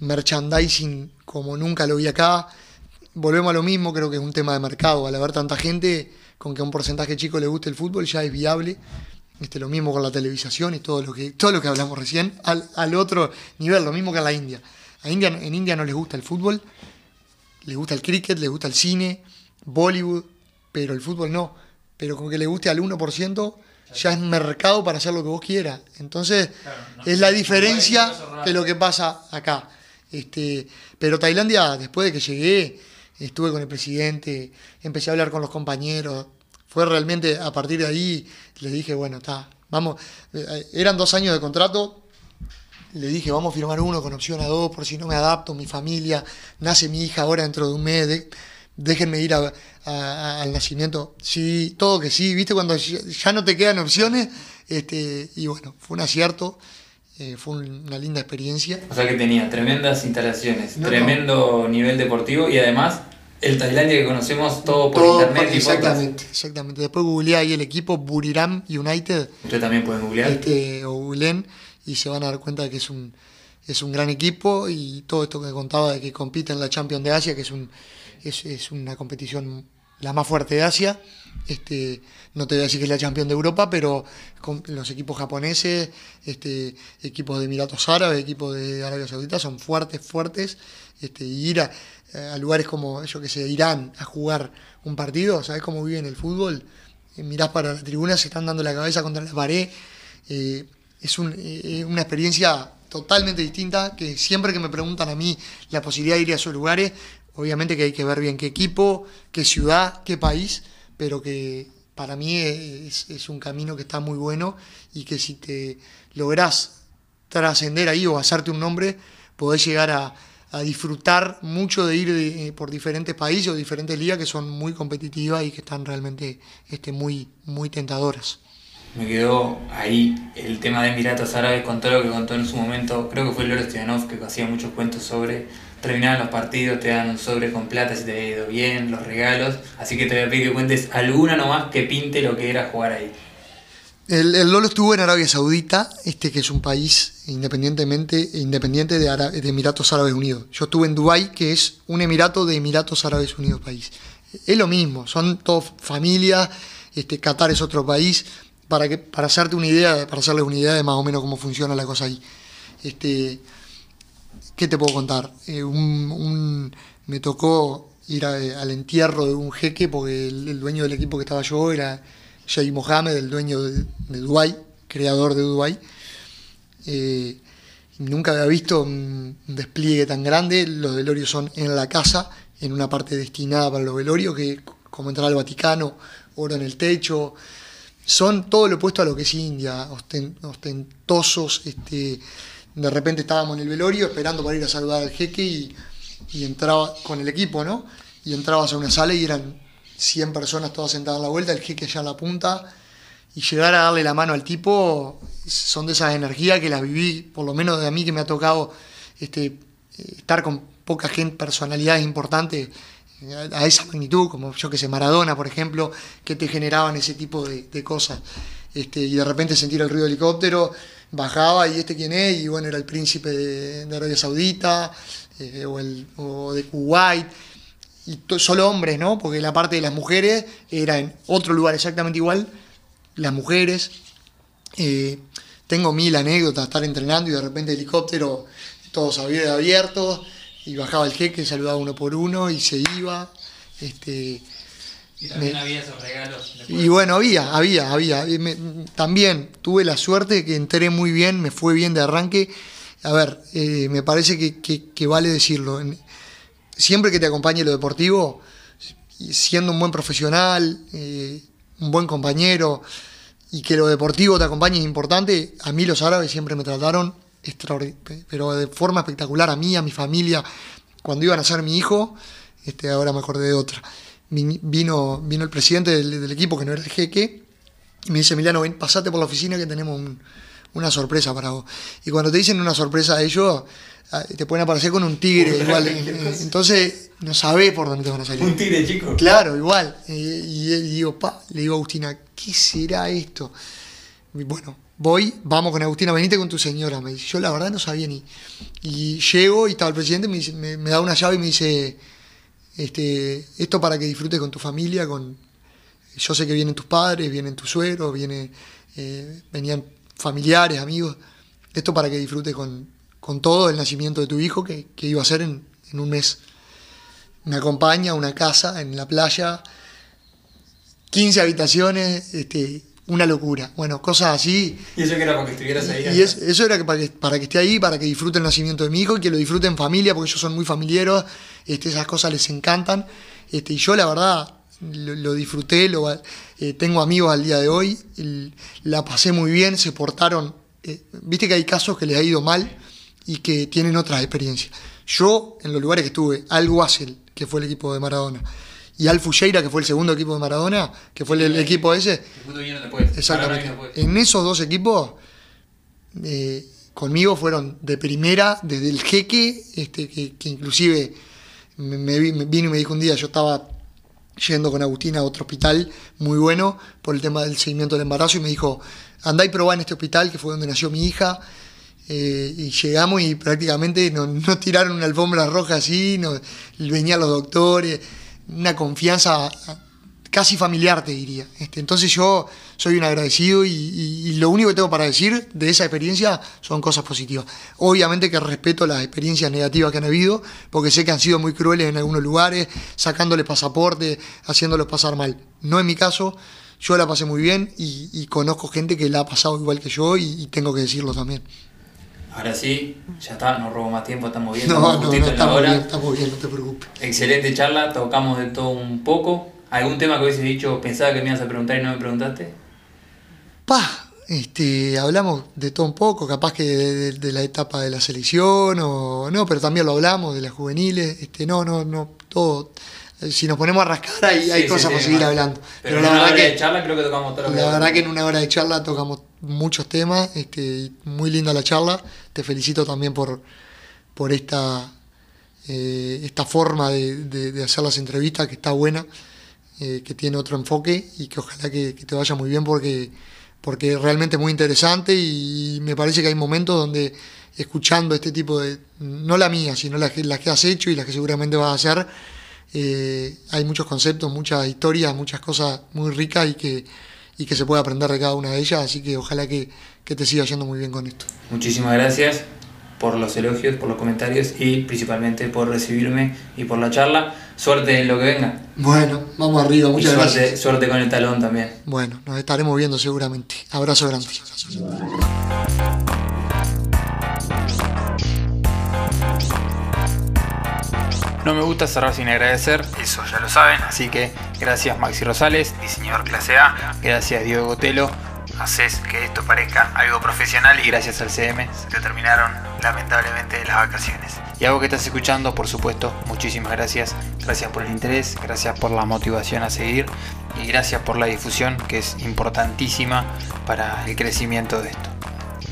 Merchandising como nunca lo vi acá volvemos a lo mismo, creo que es un tema de mercado. Al haber tanta gente, con que a un porcentaje chico le guste el fútbol, ya es viable. Este, lo mismo con la televisación y todo lo que, todo lo que hablamos recién, al, al otro nivel, lo mismo que en la India. A India. En India no les gusta el fútbol, les gusta el cricket, les gusta el cine, Bollywood, pero el fútbol no. Pero con que le guste al 1%, ya es mercado para hacer lo que vos quieras. Entonces, es la diferencia de lo que pasa acá. Este, pero Tailandia, después de que llegué, estuve con el presidente, empecé a hablar con los compañeros. Fue realmente a partir de ahí, le dije, bueno, está, vamos. Eh, Eran dos años de contrato. Le dije, vamos a firmar uno con opción a dos, por si no me adapto, mi familia, nace mi hija ahora dentro de un mes, de- déjenme ir a- a- al nacimiento. Sí, todo que sí, viste, cuando ya no te quedan opciones, este, y bueno, fue un acierto, eh, fue un- una linda experiencia. O sea que tenía tremendas instalaciones, No, tremendo nivel deportivo y además el Tailandia que conocemos todo por Todo internet por- y fotos. exactamente, exactamente. Después googleé ahí el equipo Buriram United, Ustedes también pueden googlear. este, o googleen, y se van a dar cuenta de que es un, es un gran equipo y todo esto que contaba de que compite en la Champions de Asia, que es, un, es, es una competición la más fuerte de Asia. Este, no te voy a decir que es la Champions de Europa, pero con los equipos japoneses, este, equipos de Emiratos Árabes, equipos de Arabia Saudita son fuertes, fuertes. Este, y ir a, a lugares como, yo que sé, Irán a jugar un partido, ¿sabes cómo viven el fútbol? Eh, mirás para la tribuna, se están dando la cabeza contra la pared. Eh, es eh, una experiencia totalmente distinta que siempre que me preguntan a mí la posibilidad de ir a esos lugares, obviamente que hay que ver bien qué equipo, qué ciudad, qué país, pero que para mí es, un camino que está muy bueno y que si te lográs trascender ahí o hacerte un nombre, podés llegar a, disfrutar mucho de ir eh, por diferentes países o diferentes ligas que son muy competitivas y que están realmente este, muy, muy tentadoras. Me quedó ahí el tema de Emiratos Árabes con todo lo que contó en su momento. Creo que fue Loro Stoyanov que hacía muchos cuentos sobre. Terminaban los partidos, te dan un sobre con plata si te había ido bien, los regalos. Así que te voy a pedir que cuentes alguna nomás que pinte lo que era jugar ahí. El, el Lolo estuvo en Arabia Saudita, este que es un país independientemente, independiente de, Emiratos Árabes Unidos. Yo estuve en Dubái, que es un emirato de Emiratos Árabes Unidos país. Es lo mismo, son todos familias, este, Qatar es otro país, para, que, para hacerte una idea, para hacerles una idea de más o menos cómo funciona la cosa ahí. Este, ¿Qué te puedo contar? Eh, me tocó ir al entierro de un jeque porque el, dueño del equipo que estaba yo era Sheikh Mohammed, el dueño de, de Dubái, creador de Dubái. Eh, nunca había visto un, despliegue tan grande. Los velorios son en la casa, en una parte destinada para los velorios, que como entrar al Vaticano, oro en el techo. Son todo lo opuesto a lo que es India, osten- ostentosos. Este, de repente estábamos en el velorio esperando para ir a saludar al jeque y, y entraba con el equipo, ¿no? Y entrabas a una sala y eran 100 personas todas sentadas a la vuelta, el jeque allá en la punta, y llegar a darle la mano al tipo son de esas energías que las viví, por lo menos de a mí que me ha tocado este, estar con poca gente, personalidades importantes a esa magnitud, como yo que sé, Maradona, por ejemplo, que te generaban ese tipo de cosas. Este, y de repente sentir el ruido del helicóptero, bajaba y este quién es, y bueno, era el príncipe de, Arabia Saudita, eh, o, el, de Kuwait, y solo hombres, ¿no? Porque la parte de las mujeres era en otro lugar exactamente igual, las mujeres. Eh, tengo mil anécdotas, estar entrenando y de repente helicóptero, todos abier- abiertos, y bajaba el jeque, saludaba uno por uno y se iba. Este, Y también había esos regalos. y bueno, había, había, había. Me- también tuve la suerte de que entré muy bien, me fue bien de arranque. A ver, eh, me parece que, que- que vale decirlo. Siempre que te acompañe lo deportivo, siendo un buen profesional, eh, un buen compañero, y que lo deportivo te acompañe es importante, a mí los árabes siempre me trataron pero de forma espectacular, a mí, a mi familia, cuando iban a ser mi hijo, este, ahora me acordé de otra. Vin- Vino, vino el presidente del, del equipo, que no era el jeque, y me dice, Emiliano, ven, pasate por la oficina que tenemos un- una sorpresa para vos. Y cuando te dicen una sorpresa a ellos, te pueden aparecer con un tigre igual. [LAUGHS] Entonces, no sabés por dónde te van a salir. Un tigre chico. Claro, igual. Y, y- y digo, pa, le digo a Agustina, ¿qué será esto? Y bueno, voy, vamos con Agustina, venite con tu señora. Me dice, yo la verdad no sabía ni. Y llego y estaba el presidente, me, dice- me, me da una llave y me dice, este, esto para que disfrutes con tu familia, con. Yo sé que vienen tus padres, vienen tus suegros, viene, eh, venían familiares, amigos. Esto para que disfrutes con, con todo el nacimiento de tu hijo que, que iba a ser en, en un mes me acompaña a una casa en la playa, 15 habitaciones, este, una locura. Bueno, cosas así. Y eso que era para que estuvieras ahí. Y es- eso era para, que para que esté ahí, para que disfrute el nacimiento de mi hijo y que lo disfrute en familia, porque ellos son muy familiares, este, esas cosas les encantan. Este, y yo la verdad lo, lo disfruté, lo, eh, tengo amigos al día de hoy, el- la pasé muy bien, se portaron. eh, Viste que hay casos que les ha ido mal y que tienen otras experiencias. Yo, en los lugares que estuve, Al Wassel, que fue el equipo de Maradona, y Al Fujeira, que fue el segundo equipo de Maradona, que fue el, el equipo ese, después. Exactamente. Después. En esos dos equipos, eh, conmigo fueron de primera, desde el jeque, este, que, que inclusive me, me vi- me vino y me dijo un día, yo estaba yendo con Agustina a otro hospital muy bueno por el tema del seguimiento del embarazo y me dijo, andá y probá en este hospital, que fue donde nació mi hija. Eh, y llegamos y prácticamente nos, tiraron una alfombra roja así, nos, venían los doctores, una confianza casi familiar, te diría. Este, entonces yo soy un agradecido y, y- y lo único que tengo para decir de esa experiencia son cosas positivas. Obviamente que respeto las experiencias negativas que han habido, porque sé que han sido muy crueles en algunos lugares, sacándoles pasaporte, haciéndolos pasar mal. No es mi caso, yo la pasé muy bien y, y conozco gente que la ha pasado igual que yo y, tengo que decirlo también. Ahora sí, ya está, no robo más tiempo, estamos bien. No, estamos no, no, justito en la estamos hora. bien, estamos bien, no te preocupes. Excelente charla, tocamos de todo un poco. ¿Algún tema que hubiese dicho, pensaba que me ibas a preguntar y no me preguntaste? Pa, este, hablamos de todo un poco, capaz que de, de- de la etapa de la selección o no, pero también lo hablamos de las juveniles, este, no, no, no, todo. Eh, Si nos ponemos a rascar hay, hay Sí, cosas sí, para seguir hablando. Pero, Pero, en la una verdad hora de que charla creo que tocamos todo lo que la verdad que en una hora de charla tocamos muchos temas, este, muy linda la charla. Te felicito también por, por esta, eh, esta forma de hacer las entrevistas que está buena, eh, que tiene otro enfoque y que ojalá que, que te vaya muy bien porque, porque realmente es muy interesante y me parece que hay momentos donde escuchando este tipo de, no la mía, sino las que, las que has hecho y las que seguramente vas a hacer, eh, hay muchos conceptos, muchas historias, muchas cosas muy ricas y que, y que se puede aprender de cada una de ellas, así que ojalá que, que te siga yendo muy bien con esto. Muchísimas gracias por los elogios, por los comentarios y principalmente por recibirme y por la charla. Suerte en lo que venga. Bueno, vamos arriba, Y muchas suerte, gracias. suerte con el talón también. Bueno, nos estaremos viendo seguramente. Abrazo grande. No me gusta cerrar sin agradecer, eso ya lo saben, así que gracias Maxi Rosales, diseñador clase A, gracias Diego Gotelo, haces que esto parezca algo profesional y gracias al CM se te terminaron lamentablemente las vacaciones. Y a vos que estás escuchando, por supuesto, muchísimas gracias, gracias por el interés, gracias por la motivación a seguir y gracias por la difusión que es importantísima para el crecimiento de esto.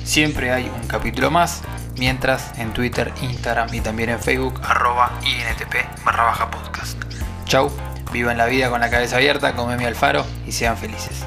Siempre hay un capítulo más, mientras en Twitter, Instagram y también en Facebook, arroba INTP barra baja podcast. Chau, vivan la vida con la cabeza abierta, comeme alfaro y sean felices.